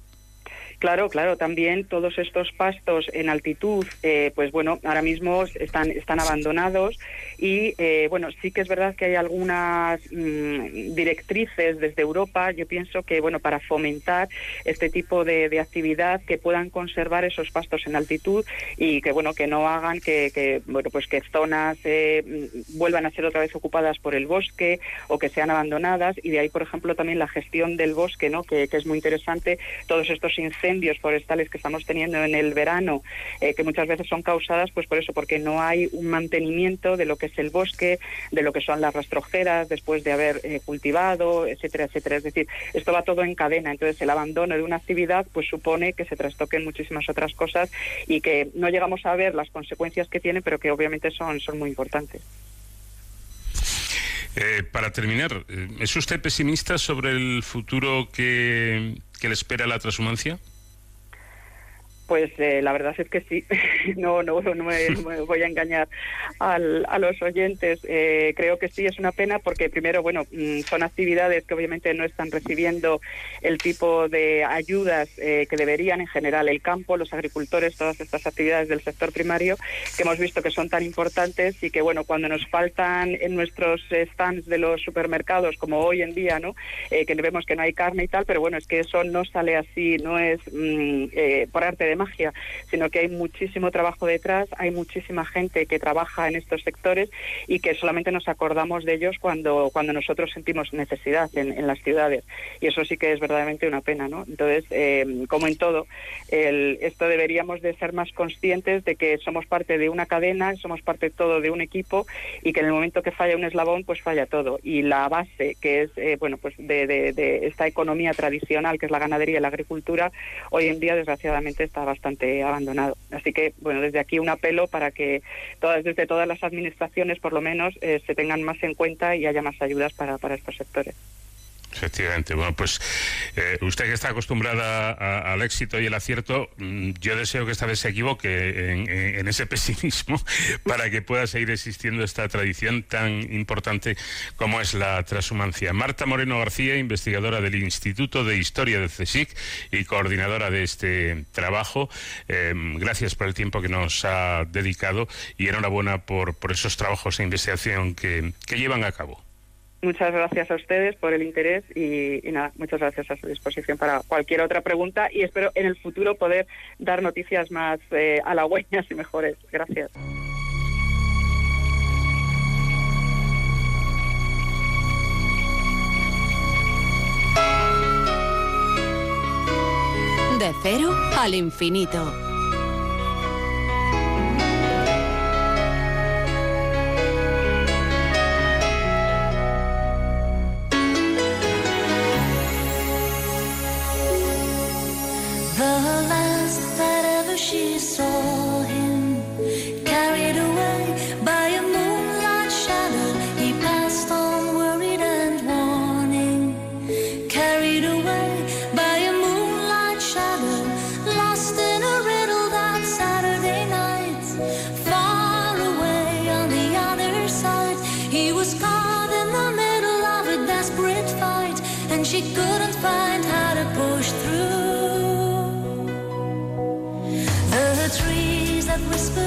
Claro, claro, también todos estos pastos en altitud, eh, pues bueno, ahora mismo están, están abandonados y eh, bueno, sí que es verdad que hay algunas mm, directrices desde Europa, yo pienso que bueno, para fomentar este tipo de, actividad que puedan conservar esos pastos en altitud y que bueno, que no hagan que, bueno, pues que zonas eh, mm, vuelvan a ser otra vez ocupadas por el bosque o que sean abandonadas. Y de ahí, por ejemplo, también la gestión del bosque, ¿no? que, que es muy interesante, todos estos incendios forestales que estamos teniendo en el verano, eh, que muchas veces son causadas pues por eso, porque no hay un mantenimiento de lo que el bosque, de lo que son las rastrojeras después de haber eh, cultivado, etcétera, etcétera. Es decir, esto va todo en cadena. Entonces, el abandono de una actividad pues supone que se trastoquen muchísimas otras cosas y que no llegamos a ver las consecuencias que tiene, pero que obviamente son, son muy importantes. Eh, para terminar, ¿es usted pesimista sobre el futuro que, que le espera la transhumancia? Pues eh, la verdad es que sí, no, no, no, me, voy a engañar al- a los oyentes. Eh, creo que sí, es una pena porque primero, bueno, mm, son actividades que obviamente no están recibiendo el tipo de ayudas eh, que deberían en general el campo, los agricultores, todas estas actividades del sector primario que hemos visto que son tan importantes y que, bueno, cuando nos faltan en nuestros stands de los supermercados, como hoy en día, ¿no? Eh, que vemos que no hay carne y tal, pero bueno, es que eso no sale así, no es mm, eh, por arte de magia, sino que hay muchísimo trabajo detrás, hay muchísima gente que trabaja en estos sectores y que solamente nos acordamos de ellos cuando, cuando nosotros sentimos necesidad en, las ciudades. Y eso sí que es verdaderamente una pena, ¿no? Entonces, eh, como en todo, el- esto deberíamos de ser más conscientes de que somos parte de una cadena, somos parte todo de un equipo y que en el momento que falla un eslabón, pues falla todo. Y la base, que es, eh, bueno, pues de esta economía tradicional, que es la ganadería y la agricultura, hoy en día, desgraciadamente, está bastante abandonado. Así que, bueno, desde aquí un apelo para que todas, desde todas las administraciones, por lo menos, eh, se tengan más en cuenta y haya más ayudas para, para estos sectores. Efectivamente. Bueno, pues eh, usted que está acostumbrada a- al éxito y el acierto, mm, yo deseo que esta vez se equivoque en, ese pesimismo para que pueda seguir existiendo esta tradición tan importante como es la transhumancia. Marta Moreno García, investigadora del Instituto de Historia del CSIC y coordinadora de este trabajo, eh, gracias por el tiempo que nos ha dedicado y enhorabuena por, por esos trabajos e investigación que, que llevan a cabo. Muchas gracias a ustedes por el interés y, nada, muchas gracias a su disposición para cualquier otra pregunta y espero en el futuro poder dar noticias más eh, halagüeñas y mejores. Gracias. De cero al infinito. The last that ever she saw him, carried away by a moonlight shadow, he passed on worried and warning. Carried away by a moonlight shadow, lost in a riddle that Saturday night. Far away on the other side, he was caught in the middle of a desperate fight, and she couldn't find how whisper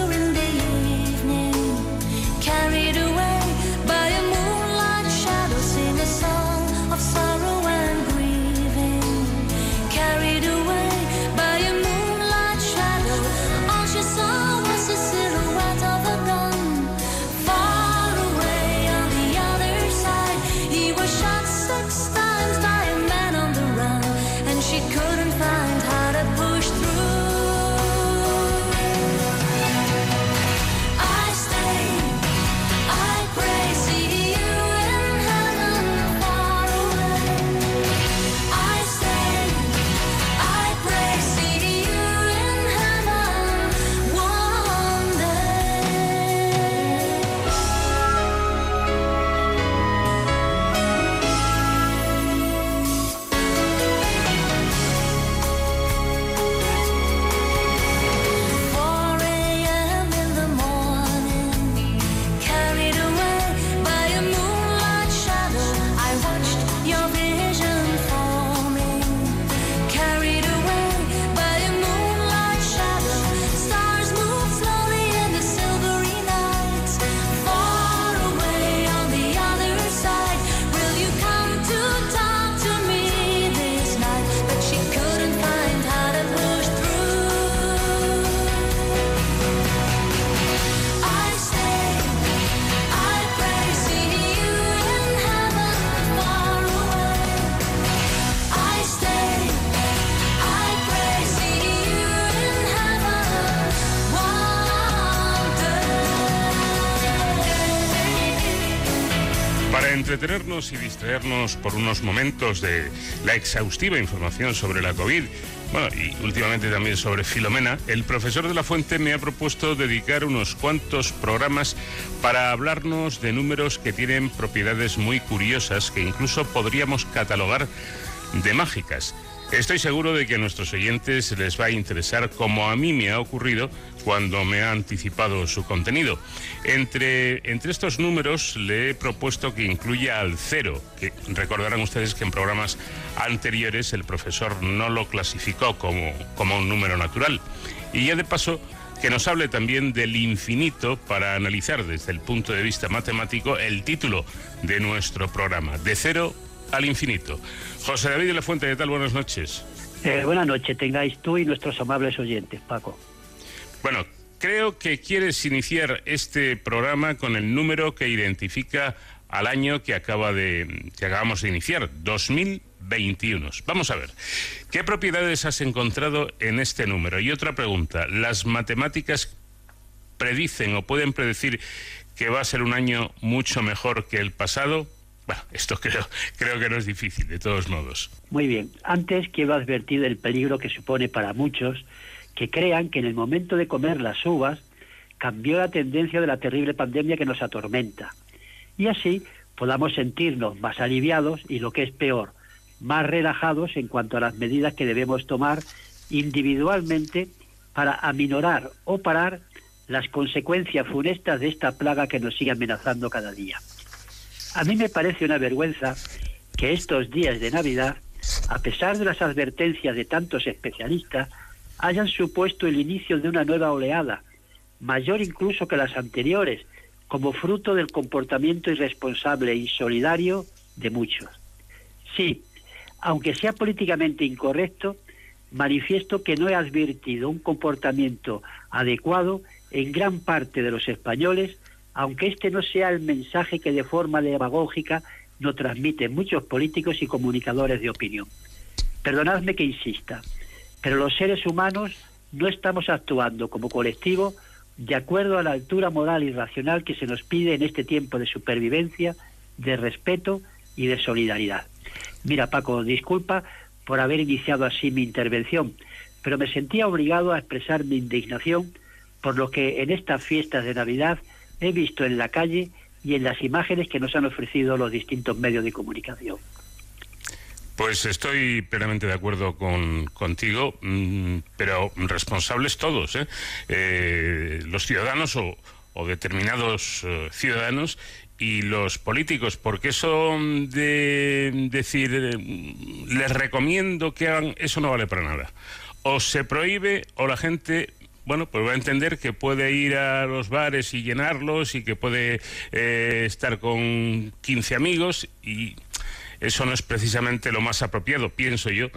Para entretenernos y distraernos por unos momentos de la exhaustiva información sobre la COVID, bueno, y últimamente también sobre Filomena, el profesor de la Fuente me ha propuesto dedicar unos cuantos programas para hablarnos de números que tienen propiedades muy curiosas que incluso podríamos catalogar de mágicas. Estoy seguro de que a nuestros oyentes les va a interesar como a mí me ha ocurrido cuando me ha anticipado su contenido. Entre, entre estos números le he propuesto que incluya al cero, que recordarán ustedes que en programas anteriores el profesor no lo clasificó como, como un número natural. Y ya de paso que nos hable también del infinito para analizar desde el punto de vista matemático el título de nuestro programa, de cero al infinito. José David de la Fuente, ¿qué tal? Buenas noches. Eh, buenas noches, tengáis tú y nuestros amables oyentes, Paco. Bueno, creo que quieres iniciar este programa con el número que identifica al año que acaba de que acabamos de iniciar, 2021. Vamos a ver. ¿Qué propiedades has encontrado en este número? Y otra pregunta, ¿las matemáticas predicen o pueden predecir que va a ser un año mucho mejor que el pasado? Bueno, esto creo, creo que no es difícil, de todos modos. Muy bien. Antes quiero advertir del peligro que supone para muchos que crean que en el momento de comer las uvas cambió la tendencia de la terrible pandemia que nos atormenta. Y así podamos sentirnos más aliviados y, lo que es peor, más relajados en cuanto a las medidas que debemos tomar individualmente para aminorar o parar las consecuencias funestas de esta plaga que nos sigue amenazando cada día. A mí me parece una vergüenza que estos días de Navidad, a pesar de las advertencias de tantos especialistas, hayan supuesto el inicio de una nueva oleada, mayor incluso que las anteriores, como fruto del comportamiento irresponsable e insolidario de muchos. Sí, aunque sea políticamente incorrecto, manifiesto que no he advertido un comportamiento adecuado en gran parte de los españoles, aunque este no sea el mensaje que de forma demagógica nos transmiten muchos políticos y comunicadores de opinión. Perdonadme que insista, pero los seres humanos no estamos actuando como colectivo de acuerdo a la altura moral y racional que se nos pide en este tiempo de supervivencia, de respeto y de solidaridad. Mira, Paco, disculpa por haber iniciado así mi intervención, pero me sentía obligado a expresar mi indignación por lo que en estas fiestas de Navidad he visto en la calle y en las imágenes que nos han ofrecido los distintos medios de comunicación. Pues estoy plenamente de acuerdo con, contigo, mm, pero responsables todos, ¿eh? Eh, los ciudadanos o, determinados eh, ciudadanos y los políticos, porque eso de decir, les recomiendo que hagan, eso no vale para nada. O se prohíbe o la gente bueno, pues va a entender que puede ir a los bares y llenarlos y que puede estar con 15 amigos y eso no es precisamente lo más apropiado, pienso yo,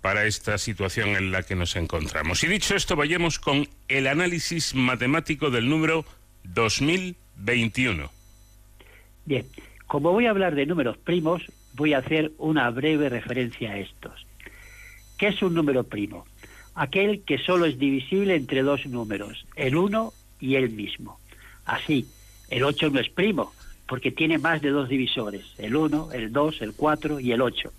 para esta situación en la que nos encontramos. Y dicho esto, vayamos con el análisis matemático del número 2021. Bien, como voy a hablar de números primos, voy a hacer una breve referencia a estos. ¿Qué es un número primo? Aquel que solo es divisible entre dos números, el 1 y el mismo. Así, el 8 no es primo, porque tiene más de dos divisores, el 1, el 2, el 4 y el 8.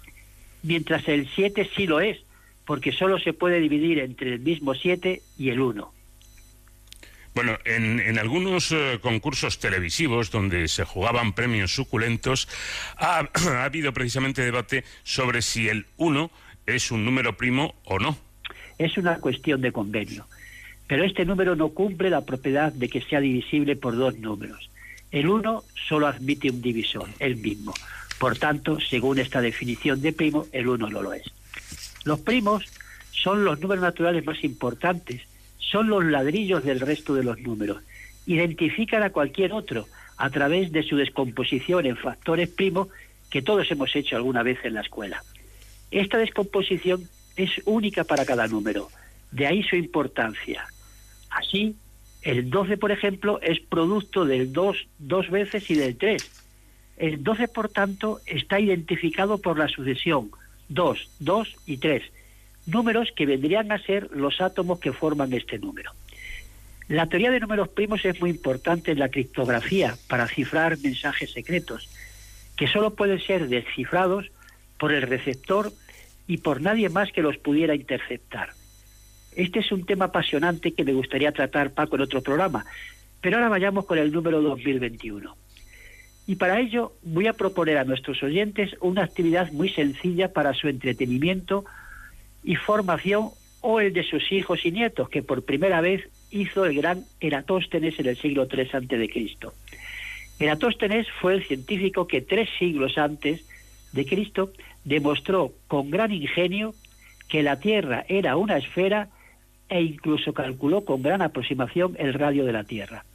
Mientras el 7 sí lo es, porque solo se puede dividir entre el mismo 7 y el 1. Bueno, en, algunos eh, concursos televisivos donde se jugaban premios suculentos, ha, ha habido precisamente debate sobre si el 1 es un número primo o no. Es una cuestión de convenio. Pero este número no cumple la propiedad de que sea divisible por dos números. El 1 solo admite un divisor, el mismo. Por tanto, según esta definición de primo, el 1 no lo es. Los primos son los números naturales más importantes, son los ladrillos del resto de los números. Identifican a cualquier otro a través de su descomposición en factores primos que todos hemos hecho alguna vez en la escuela. Esta descomposición es única para cada número, de ahí su importancia. Así, el 12, por ejemplo, es producto del 2 dos veces y del 3. El 12, por tanto, está identificado por la sucesión 2, 2 y 3, números que vendrían a ser los átomos que forman este número. La teoría de números primos es muy importante en la criptografía para cifrar mensajes secretos, que solo pueden ser descifrados por el receptor y por nadie más que los pudiera interceptar. Este es un tema apasionante que me gustaría tratar, Paco, en otro programa. Pero ahora vayamos con el número 2021. Y para ello voy a proponer a nuestros oyentes una actividad muy sencilla para su entretenimiento y formación o el de sus hijos y nietos, que por primera vez hizo el gran Eratóstenes en el siglo III a.C. Eratóstenes fue el científico que tres siglos antes de Cristo demostró con gran ingenio que la Tierra era una esfera e incluso calculó con gran aproximación el radio de la Tierra.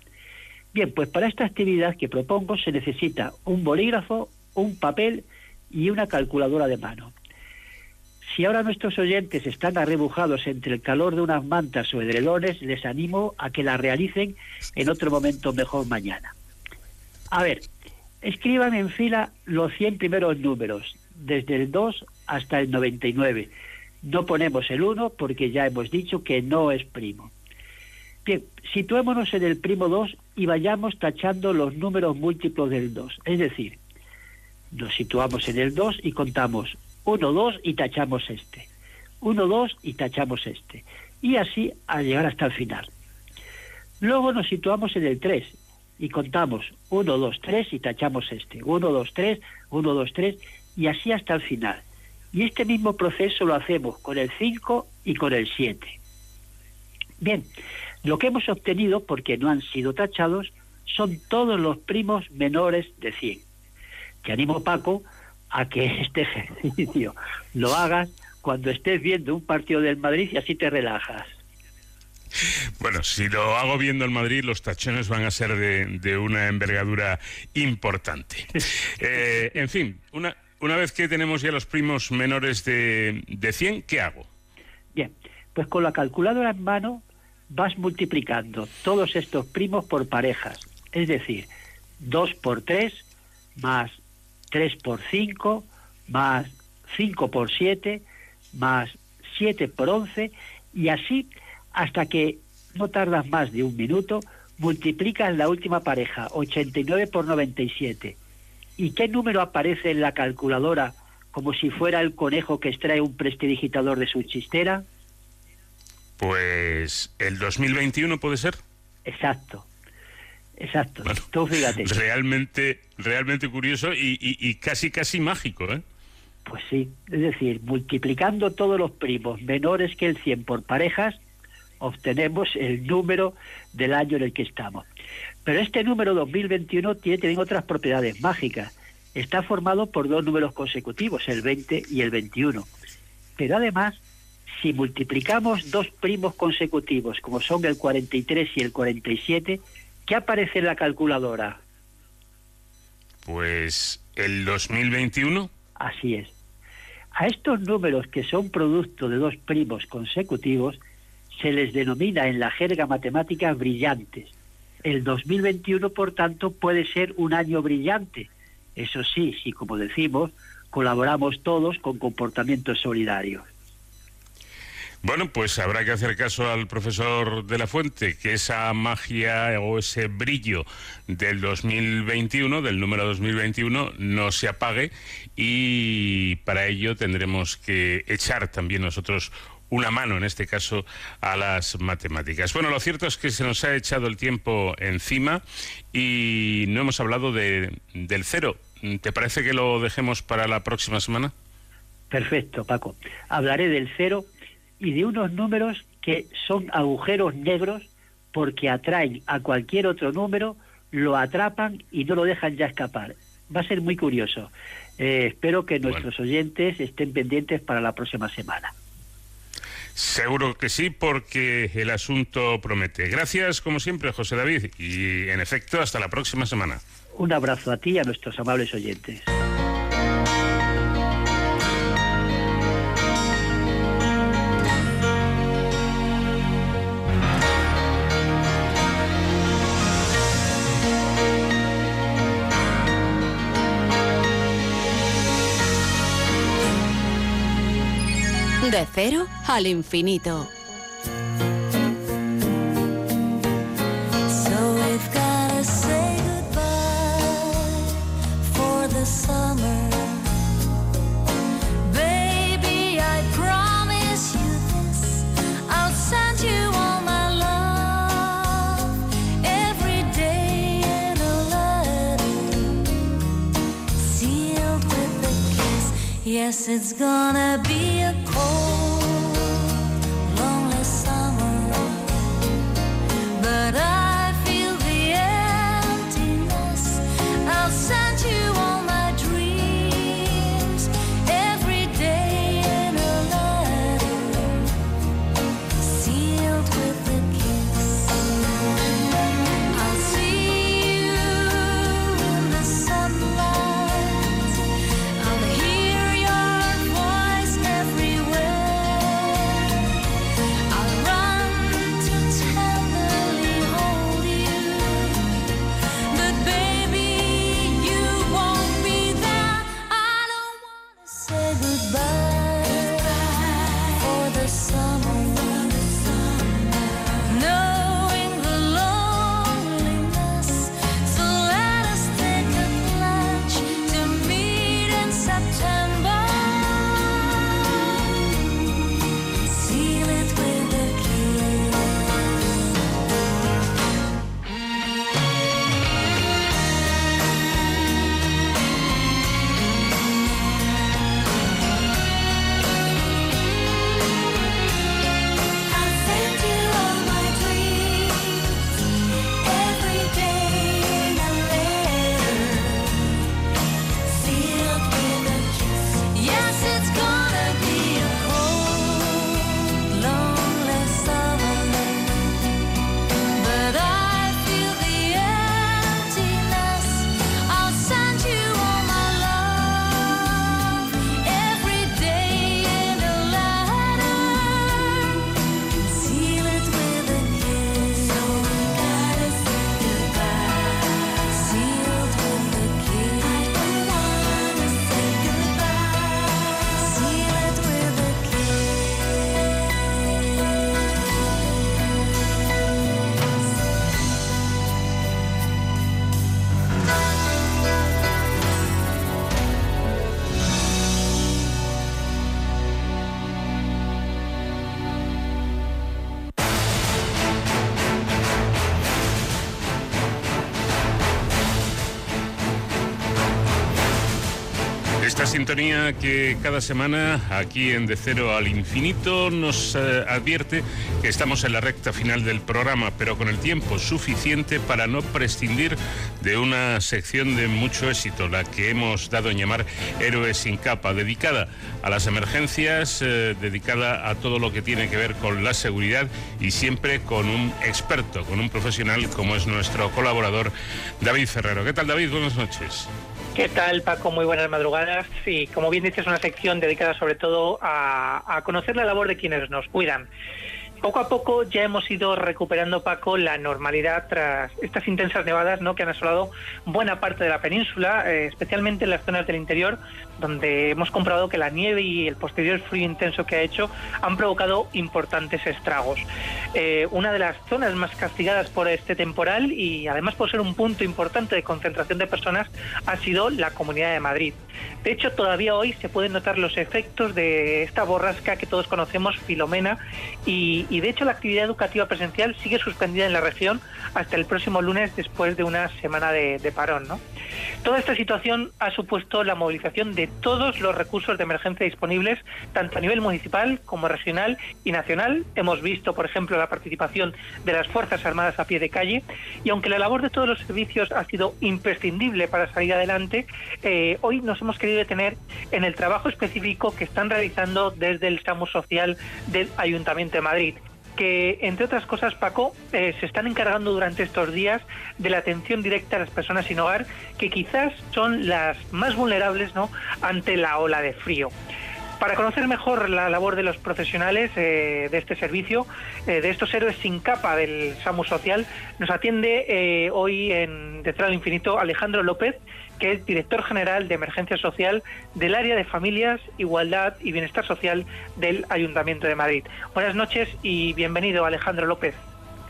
Bien, pues para esta actividad que propongo se necesita un bolígrafo, un papel y una calculadora de mano. Si ahora nuestros oyentes están arrebujados entre el calor de unas mantas o edredones, les animo a que la realicen en otro momento mejor mañana. A ver, escriban en fila los 100 primeros números, desde el 2 hasta el 99. No ponemos el 1 porque ya hemos dicho que no es primo. Bien, situémonos en el primo 2 y vayamos tachando los números múltiplos del 2. Es decir, nos situamos en el 2 y contamos 1, 2 y tachamos este. 1, 2 y tachamos este. Y así a llegar hasta el final. Luego nos situamos en el 3 y contamos 1, 2, 3 y tachamos este. 1, 2, 3, 1, 2, 3 y así hasta el final. Y este mismo proceso lo hacemos con el 5 y con el 7. Bien, lo que hemos obtenido, porque no han sido tachados, son todos los primos menores de 100. Te animo, Paco, a que este ejercicio lo hagas cuando estés viendo un partido del Madrid y así te relajas. Bueno, si lo hago viendo el Madrid, los tachones van a ser de, una envergadura importante. Eh, en fin, una, una vez que tenemos ya los primos menores de, de 100, ¿qué hago? Bien, pues con la calculadora en mano vas multiplicando todos estos primos por parejas. Es decir, 2 por 3 más 3 por 5 más 5 por 7 más 7 por 11 y así hasta que no tardas más de un minuto, multiplicas la última pareja, 89 por 97. ¿Y qué número aparece en la calculadora como si fuera el conejo que extrae un prestidigitador de su chistera? Pues el 2021 puede ser. Exacto. Exacto. Tú fíjate. Realmente, realmente curioso y, y, casi, casi mágico, ¿eh? Pues sí, es decir, multiplicando todos los primos menores que el 100 por parejas, obtenemos el número del año en el que estamos. Pero este número 2021 tiene también otras propiedades mágicas. Está formado por dos números consecutivos, el 20 y el 21. Pero además, si multiplicamos dos primos consecutivos, como son el 43 y el 47, ¿qué aparece en la calculadora? Pues el 2021. Así es. A estos números que son producto de dos primos consecutivos se les denomina en la jerga matemática brillantes. El 2021, por tanto, puede ser un año brillante. Eso sí, si como decimos, colaboramos todos con comportamientos solidarios. Bueno, pues habrá que hacer caso al profesor de la Fuente, que esa magia o ese brillo del 2021, del número 2021, no se apague y para ello tendremos que echar también nosotros una mano, en este caso, a las matemáticas. Bueno, lo cierto es que se nos ha echado el tiempo encima y no hemos hablado de, del cero. ¿Te parece que lo dejemos para la próxima semana? Perfecto, Paco. Hablaré del cero y de unos números que son agujeros negros porque atraen a cualquier otro número, lo atrapan y no lo dejan ya escapar. Va a ser muy curioso. Eh, espero que nuestros oyentes estén pendientes para la próxima semana. Seguro que sí, porque el asunto promete. Gracias, como siempre, José David, y en efecto, hasta la próxima semana. Un abrazo a ti y a nuestros amables oyentes. Sealed with a kiss. Yes, it's gonna be a cold. Sintonía que cada semana aquí en De Cero al Infinito nos eh, advierte que estamos en la recta final del programa, pero con el tiempo suficiente para no prescindir de una sección de mucho éxito, la que hemos dado en llamar Héroes sin capa, dedicada a las emergencias, eh, dedicada a todo lo que tiene que ver con la seguridad y siempre con un experto, con un profesional como es nuestro colaborador David Ferrero. ¿Qué tal David? Buenas noches. ¿Qué tal, Paco? Muy buenas madrugadas. Sí, como bien dices, es una sección dedicada sobre todo a, a conocer la labor de quienes nos cuidan. Poco a poco ya hemos ido recuperando, Paco, la normalidad tras estas intensas nevadas ¿no? que han asolado buena parte de la península, eh, especialmente en las zonas del interior, donde hemos comprobado que la nieve y el posterior frío intenso que ha hecho han provocado importantes estragos. Eh, una de las zonas más castigadas por este temporal y además por ser un punto importante de concentración de personas ha sido la Comunidad de Madrid. De hecho, todavía hoy se pueden notar los efectos de esta borrasca que todos conocemos, Filomena, y, de hecho la actividad educativa presencial sigue suspendida en la región hasta el próximo lunes después de una semana de, parón. Toda esta situación ha supuesto la movilización de todos los recursos de emergencia disponibles, tanto a nivel municipal como regional y nacional. Hemos visto, por ejemplo, la participación de las Fuerzas Armadas a pie de calle y aunque la labor de todos los servicios ha sido imprescindible para salir adelante, eh, hoy nos hemos querido detener en el trabajo específico que están realizando desde el SAMU Social del Ayuntamiento de Madrid que, entre otras cosas, Paco, eh, se están encargando durante estos días de la atención directa a las personas sin hogar, que quizás son las más vulnerables ¿no? ante la ola de frío. Para conocer mejor la labor de los profesionales eh, de este servicio, eh, de estos héroes sin capa del SAMU Social, nos atiende eh, hoy en Detrás del Infinito Alejandro López, que es director general de Emergencia Social del área de Familias, Igualdad y Bienestar Social del Ayuntamiento de Madrid. Buenas noches y bienvenido, Alejandro López.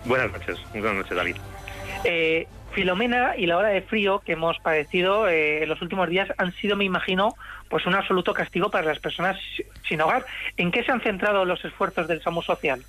Buenas noches, buenas noches, David. Filomena y la hora de frío que hemos padecido eh, en los últimos días han sido, me imagino, pues un absoluto castigo para las personas sin hogar. ¿En qué se han centrado los esfuerzos del SAMU Social?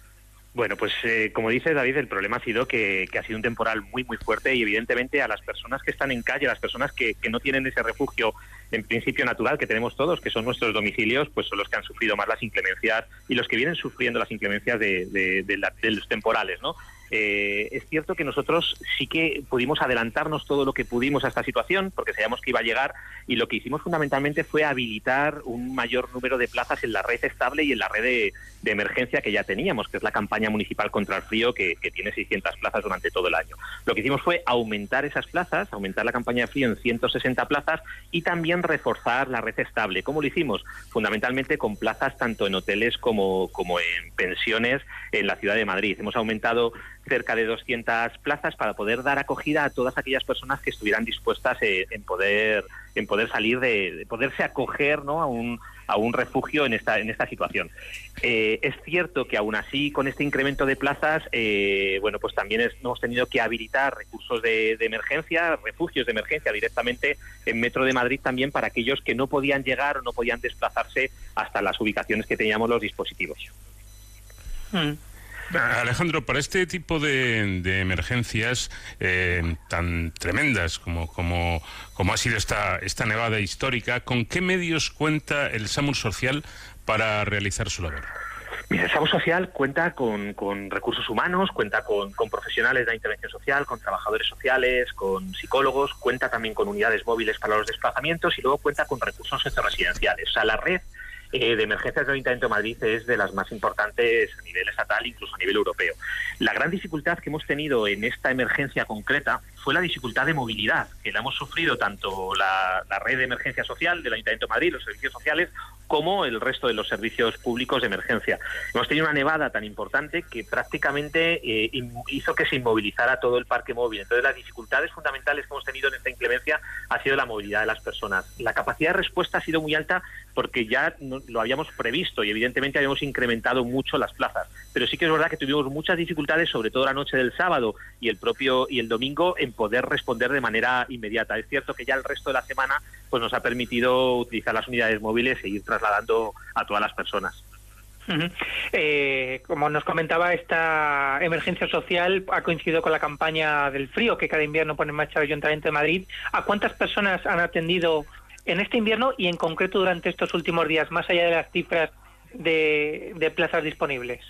Bueno, pues eh, como dice David, el problema ha sido que, ha sido un temporal muy, muy fuerte y evidentemente a las personas que están en calle, a las personas que, no tienen ese refugio en principio natural que tenemos todos, que son nuestros domicilios, pues son los que han sufrido más las inclemencias y los que vienen sufriendo las inclemencias de los temporales, ¿no? Eh, es cierto que nosotros sí que pudimos adelantarnos todo lo que pudimos a esta situación, porque sabíamos que iba a llegar, y lo que hicimos fundamentalmente fue habilitar un mayor número de plazas en la red estable y en la red de, emergencia que ya teníamos, que es la campaña municipal contra el frío, que, que, tiene 600 plazas durante todo el año. Lo que hicimos fue aumentar esas plazas, aumentar la campaña de frío en 160 plazas y también reforzar la red estable. ¿Cómo lo hicimos? Fundamentalmente con plazas tanto en hoteles como, como en pensiones en la ciudad de Madrid. Hemos aumentado cerca de 200 plazas para poder dar acogida a todas aquellas personas que estuvieran dispuestas eh, en poder en poder salir de, de, poderse acoger ¿no? a un a un refugio en esta en esta situación eh, es cierto que aún así con este incremento de plazas eh, bueno pues también hemos tenido que habilitar recursos de, emergencia refugios de emergencia directamente en Metro de Madrid también para aquellos que no podían llegar o no podían desplazarse hasta las ubicaciones que teníamos los dispositivos mm. Alejandro, para este tipo de, emergencias eh, tan tremendas como, como, ha sido esta, esta nevada histórica, ¿con qué medios cuenta el SAMUR Social para realizar su labor? Mira, el SAMU Social cuenta con, con recursos humanos, cuenta con, con, profesionales de la intervención social, con trabajadores sociales, con psicólogos, cuenta también con unidades móviles para los desplazamientos y luego cuenta con recursos residenciales. O sea, la red eh, de emergencias del Ayuntamiento de Madrid es de las más importantes a nivel estatal, incluso a nivel europeo. La gran dificultad que hemos tenido en esta emergencia concreta fue la dificultad de movilidad, que la hemos sufrido tanto la, red de emergencia social del Ayuntamiento de Madrid, los servicios sociales, como el resto de los servicios públicos de emergencia. Hemos tenido una nevada tan importante que prácticamente eh, hizo que se inmovilizara todo el parque móvil. Entonces, las dificultades fundamentales que hemos tenido en esta inclemencia ha sido la movilidad de las personas. La capacidad de respuesta ha sido muy alta porque ya lo habíamos previsto y evidentemente habíamos incrementado mucho las plazas. Pero sí que es verdad que tuvimos muchas dificultades, sobre todo la noche del sábado y el propio y el domingo, poder responder de manera inmediata. Es cierto que ya el resto de la semana pues nos ha permitido utilizar las unidades móviles e ir trasladando a todas las personas. Eh, como nos comentaba, esta emergencia social ha coincidido con la campaña del frío que cada invierno pone en marcha el Ayuntamiento de Madrid. ¿A cuántas personas han atendido en este invierno y en concreto durante estos últimos días, más allá de las cifras de, plazas disponibles?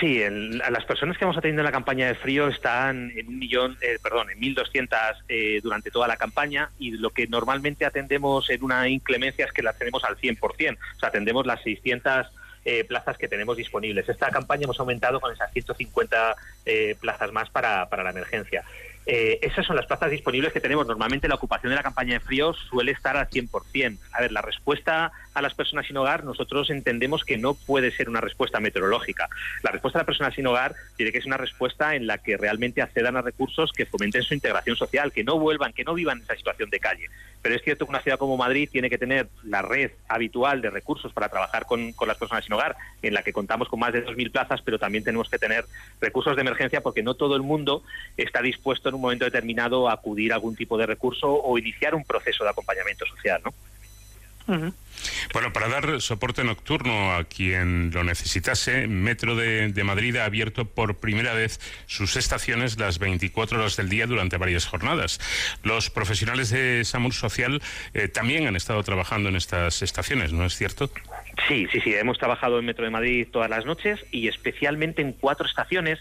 Sí, el- las personas que hemos atendido en la campaña de frío están en un millón, eh, perdón, en 1.200 eh, durante toda la campaña y lo que normalmente atendemos en una inclemencia es que la atendemos al 100%, o sea, atendemos las 600 eh, plazas que tenemos disponibles. Esta campaña hemos aumentado con esas 150 eh, plazas más para, para la emergencia. Eh, esas son las plazas disponibles que tenemos. Normalmente la ocupación de la campaña de frío suele estar al 100%. A ver, la respuesta a las personas sin hogar, nosotros entendemos que no puede ser una respuesta meteorológica. La respuesta a las personas sin hogar tiene que ser una respuesta en la que realmente accedan a recursos que fomenten su integración social, que no vuelvan, que no vivan esa situación de calle. Pero es cierto que una ciudad como Madrid tiene que tener la red habitual de recursos para trabajar con, con las personas sin hogar, en la que contamos con más de 2.000 plazas, pero también tenemos que tener recursos de emergencia porque no todo el mundo está dispuesto en un momento determinado a acudir a algún tipo de recurso o iniciar un proceso de acompañamiento social, ¿no? Bueno, para dar soporte nocturno a quien lo necesitase, Metro de, de Madrid ha abierto por primera vez sus estaciones las 24 horas del día durante varias jornadas. Los profesionales de SAMUR Social eh, también han estado trabajando en estas estaciones, ¿no es cierto? Sí, sí, sí, hemos trabajado en Metro de Madrid todas las noches y especialmente en cuatro estaciones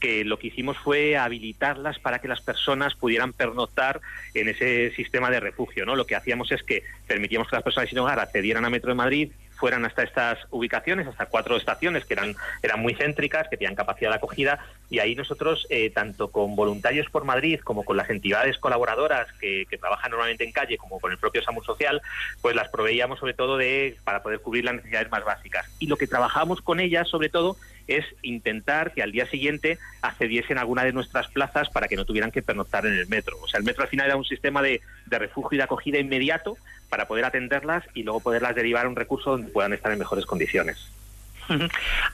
que lo que hicimos fue habilitarlas para que las personas pudieran pernoctar en ese sistema de refugio, ¿no? Lo que hacíamos es que permitíamos que las personas sin hogar accedieran a Metro de Madrid fueran hasta estas ubicaciones, hasta cuatro estaciones que eran, eran muy céntricas, que tenían capacidad de acogida, y ahí nosotros, eh, tanto con Voluntarios por Madrid como con las entidades colaboradoras que, que trabajan normalmente en calle, como con el propio SAMUR Social, pues las proveíamos sobre todo de para poder cubrir las necesidades más básicas. Y lo que trabajamos con ellas, sobre todo, es intentar que al día siguiente accediesen a alguna de nuestras plazas para que no tuvieran que pernoctar en el metro. O sea, el metro al final era un sistema de, de refugio y de acogida inmediato para poder atenderlas y luego poderlas derivar a un recurso donde puedan estar en mejores condiciones.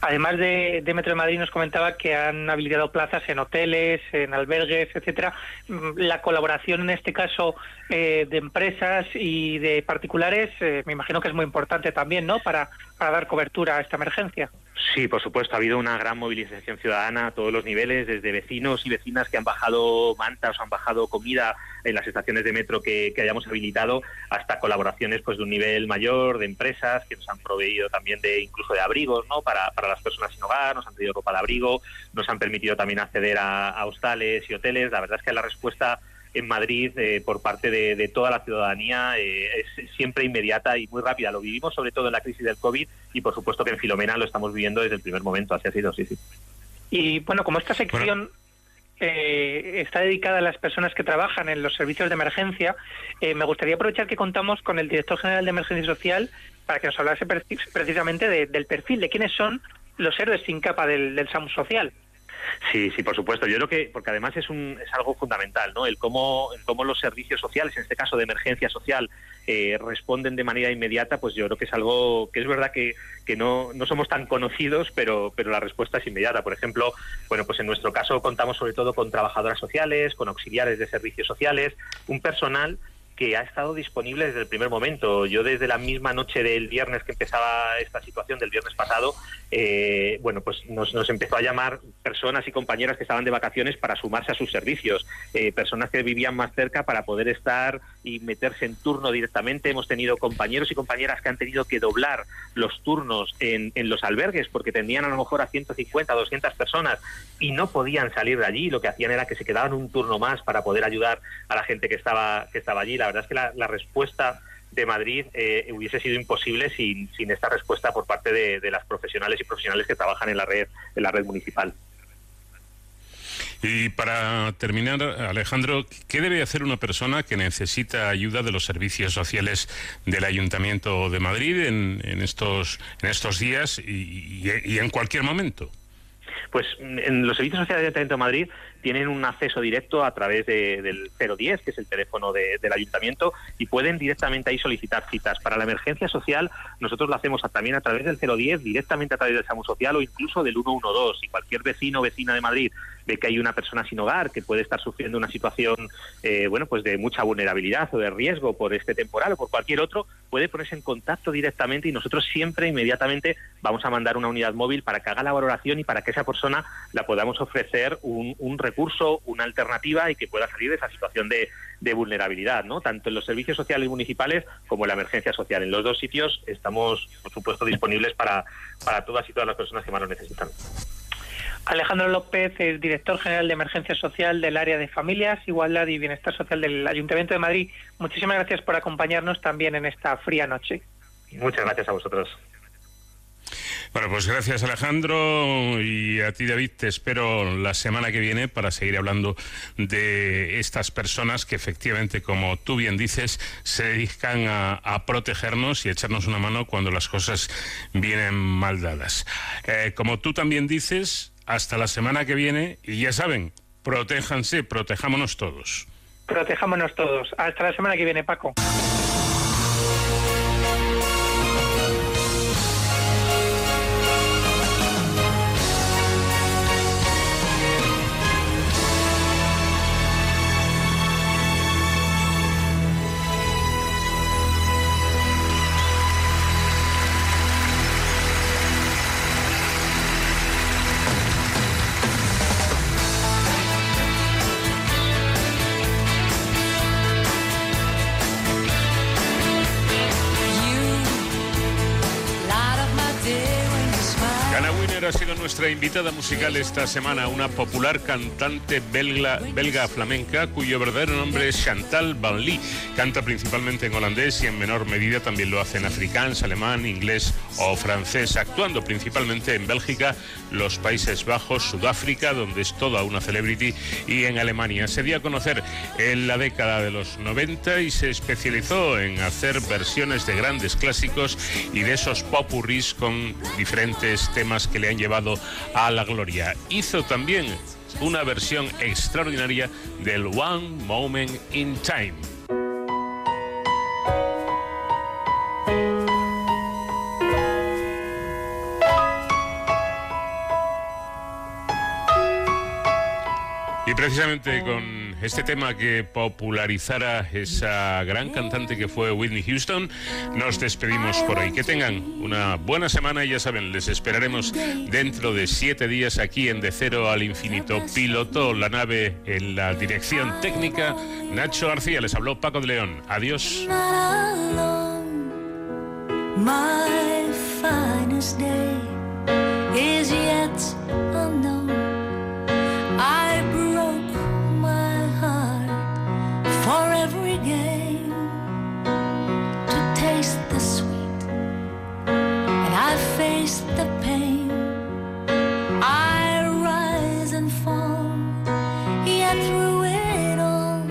Además de, de Metro de Madrid, nos comentaba que han habilitado plazas en hoteles, en albergues, etcétera. Mm, La colaboración en este caso eh, de empresas y de particulares, eh, me imagino que es muy importante también, ¿no? Para, para dar cobertura a esta emergencia. Sí, por supuesto, ha habido una gran movilización ciudadana a todos los niveles, desde vecinos y vecinas que han bajado mantas han bajado comida en las estaciones de metro que, que hayamos habilitado, hasta colaboraciones pues de un nivel mayor, de empresas que nos han proveído también de incluso de abrigos ¿no? para, para las personas sin hogar, nos han pedido ropa de abrigo, nos han permitido también acceder a, a hostales y hoteles. La verdad es que la respuesta en Madrid eh, por parte de, de toda la ciudadanía eh, es siempre inmediata y muy rápida. Lo vivimos sobre todo en la crisis del COVID y por supuesto que en Filomena lo estamos viviendo desde el primer momento. Así ha sido, sí, sí. Y bueno, como esta sección eh, está dedicada a las personas que trabajan en los servicios de emergencia, eh, me gustaría aprovechar que contamos con el director general de Emergencia Social para que nos hablase preci- precisamente de- del perfil, de quiénes son los héroes sin capa del, del SAMU Social. Sí, sí, por supuesto. Yo creo que, porque además es, un, es algo fundamental, ¿no? El cómo, el cómo los servicios sociales, en este caso de emergencia social, eh, responden de manera inmediata, pues yo creo que es algo que es verdad que, que no, no somos tan conocidos, pero, pero la respuesta es inmediata. Por ejemplo, bueno, pues en nuestro caso contamos sobre todo con trabajadoras sociales, con auxiliares de servicios sociales, un personal ha estado disponible desde el primer momento. Yo desde la misma noche del viernes que empezaba esta situación, del viernes pasado, eh, bueno, pues nos, nos empezó a llamar personas y compañeras que estaban de vacaciones para sumarse a sus servicios, eh, personas que vivían más cerca para poder estar y meterse en turno directamente. Hemos tenido compañeros y compañeras que han tenido que doblar los turnos en, en los albergues porque tenían a lo mejor a 150, 200 personas y no podían salir de allí. Lo que hacían era que se quedaban un turno más para poder ayudar a la gente que estaba, que estaba allí. La verdad es que la, la respuesta de Madrid eh, hubiese sido imposible sin, sin esta respuesta por parte de, de las profesionales y profesionales que trabajan en la red, en la red municipal. Y para terminar, Alejandro, ¿qué debe hacer una persona que necesita ayuda de los servicios sociales del Ayuntamiento de Madrid en, en estos, en estos días y, y- y en cualquier momento? Pues mm, en los servicios sociales del Ayuntamiento de Madrid tienen un acceso directo a través de- del 010, que es el teléfono de- del ayuntamiento, y pueden directamente ahí solicitar citas. Para la emergencia social, nosotros lo hacemos también a través del 010, directamente a través del SAMU Social o incluso del 112. Y cualquier vecino o vecina de Madrid ve que hay una persona sin hogar que puede estar sufriendo una situación eh, bueno pues de mucha vulnerabilidad o de riesgo por este temporal o por cualquier otro, puede ponerse en contacto directamente y nosotros siempre inmediatamente vamos a mandar una unidad móvil para que haga la valoración y para que esa persona la podamos ofrecer un, un recurso recurso, una alternativa y que pueda salir de esa situación de, de vulnerabilidad, ¿no? Tanto en los servicios sociales municipales como en la emergencia social. En los dos sitios estamos, por supuesto, disponibles para, para todas y todas las personas que más lo necesitan. Alejandro López es director general de Emergencia Social del área de Familias, Igualdad y Bienestar Social del Ayuntamiento de Madrid. Muchísimas gracias por acompañarnos también en esta fría noche. Muchas gracias a vosotros. Bueno, pues gracias Alejandro y a ti David, te espero la semana que viene para seguir hablando de estas personas que efectivamente, como tú bien dices, se dedican a, a protegernos y echarnos una mano cuando las cosas vienen mal dadas. Eh, como tú también dices, hasta la semana que viene y ya saben, protéjanse, protejámonos todos. Protejámonos todos. Hasta la semana que viene, Paco. Nuestra invitada musical esta semana, una popular cantante belga, belga flamenca cuyo verdadero nombre es Chantal Van Lee. Canta principalmente en holandés y en menor medida también lo hace en afrikaans, alemán, inglés o francés, actuando principalmente en Bélgica, los Países Bajos, Sudáfrica, donde es toda una celebrity, y en Alemania. Se dio a conocer en la década de los 90 y se especializó en hacer versiones de grandes clásicos y de esos popurris con diferentes temas que le han llevado a la gloria. Hizo también una versión extraordinaria del One Moment in Time. Y precisamente con este tema que popularizara esa gran cantante que fue Whitney Houston, nos despedimos por hoy. Que tengan una buena semana y ya saben, les esperaremos dentro de siete días aquí en De Cero al Infinito. Piloto la nave en la dirección técnica. Nacho García les habló Paco de León. Adiós. for every game to taste the sweet, and I face the pain. I rise and fall, yet through it all,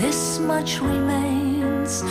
this much remains.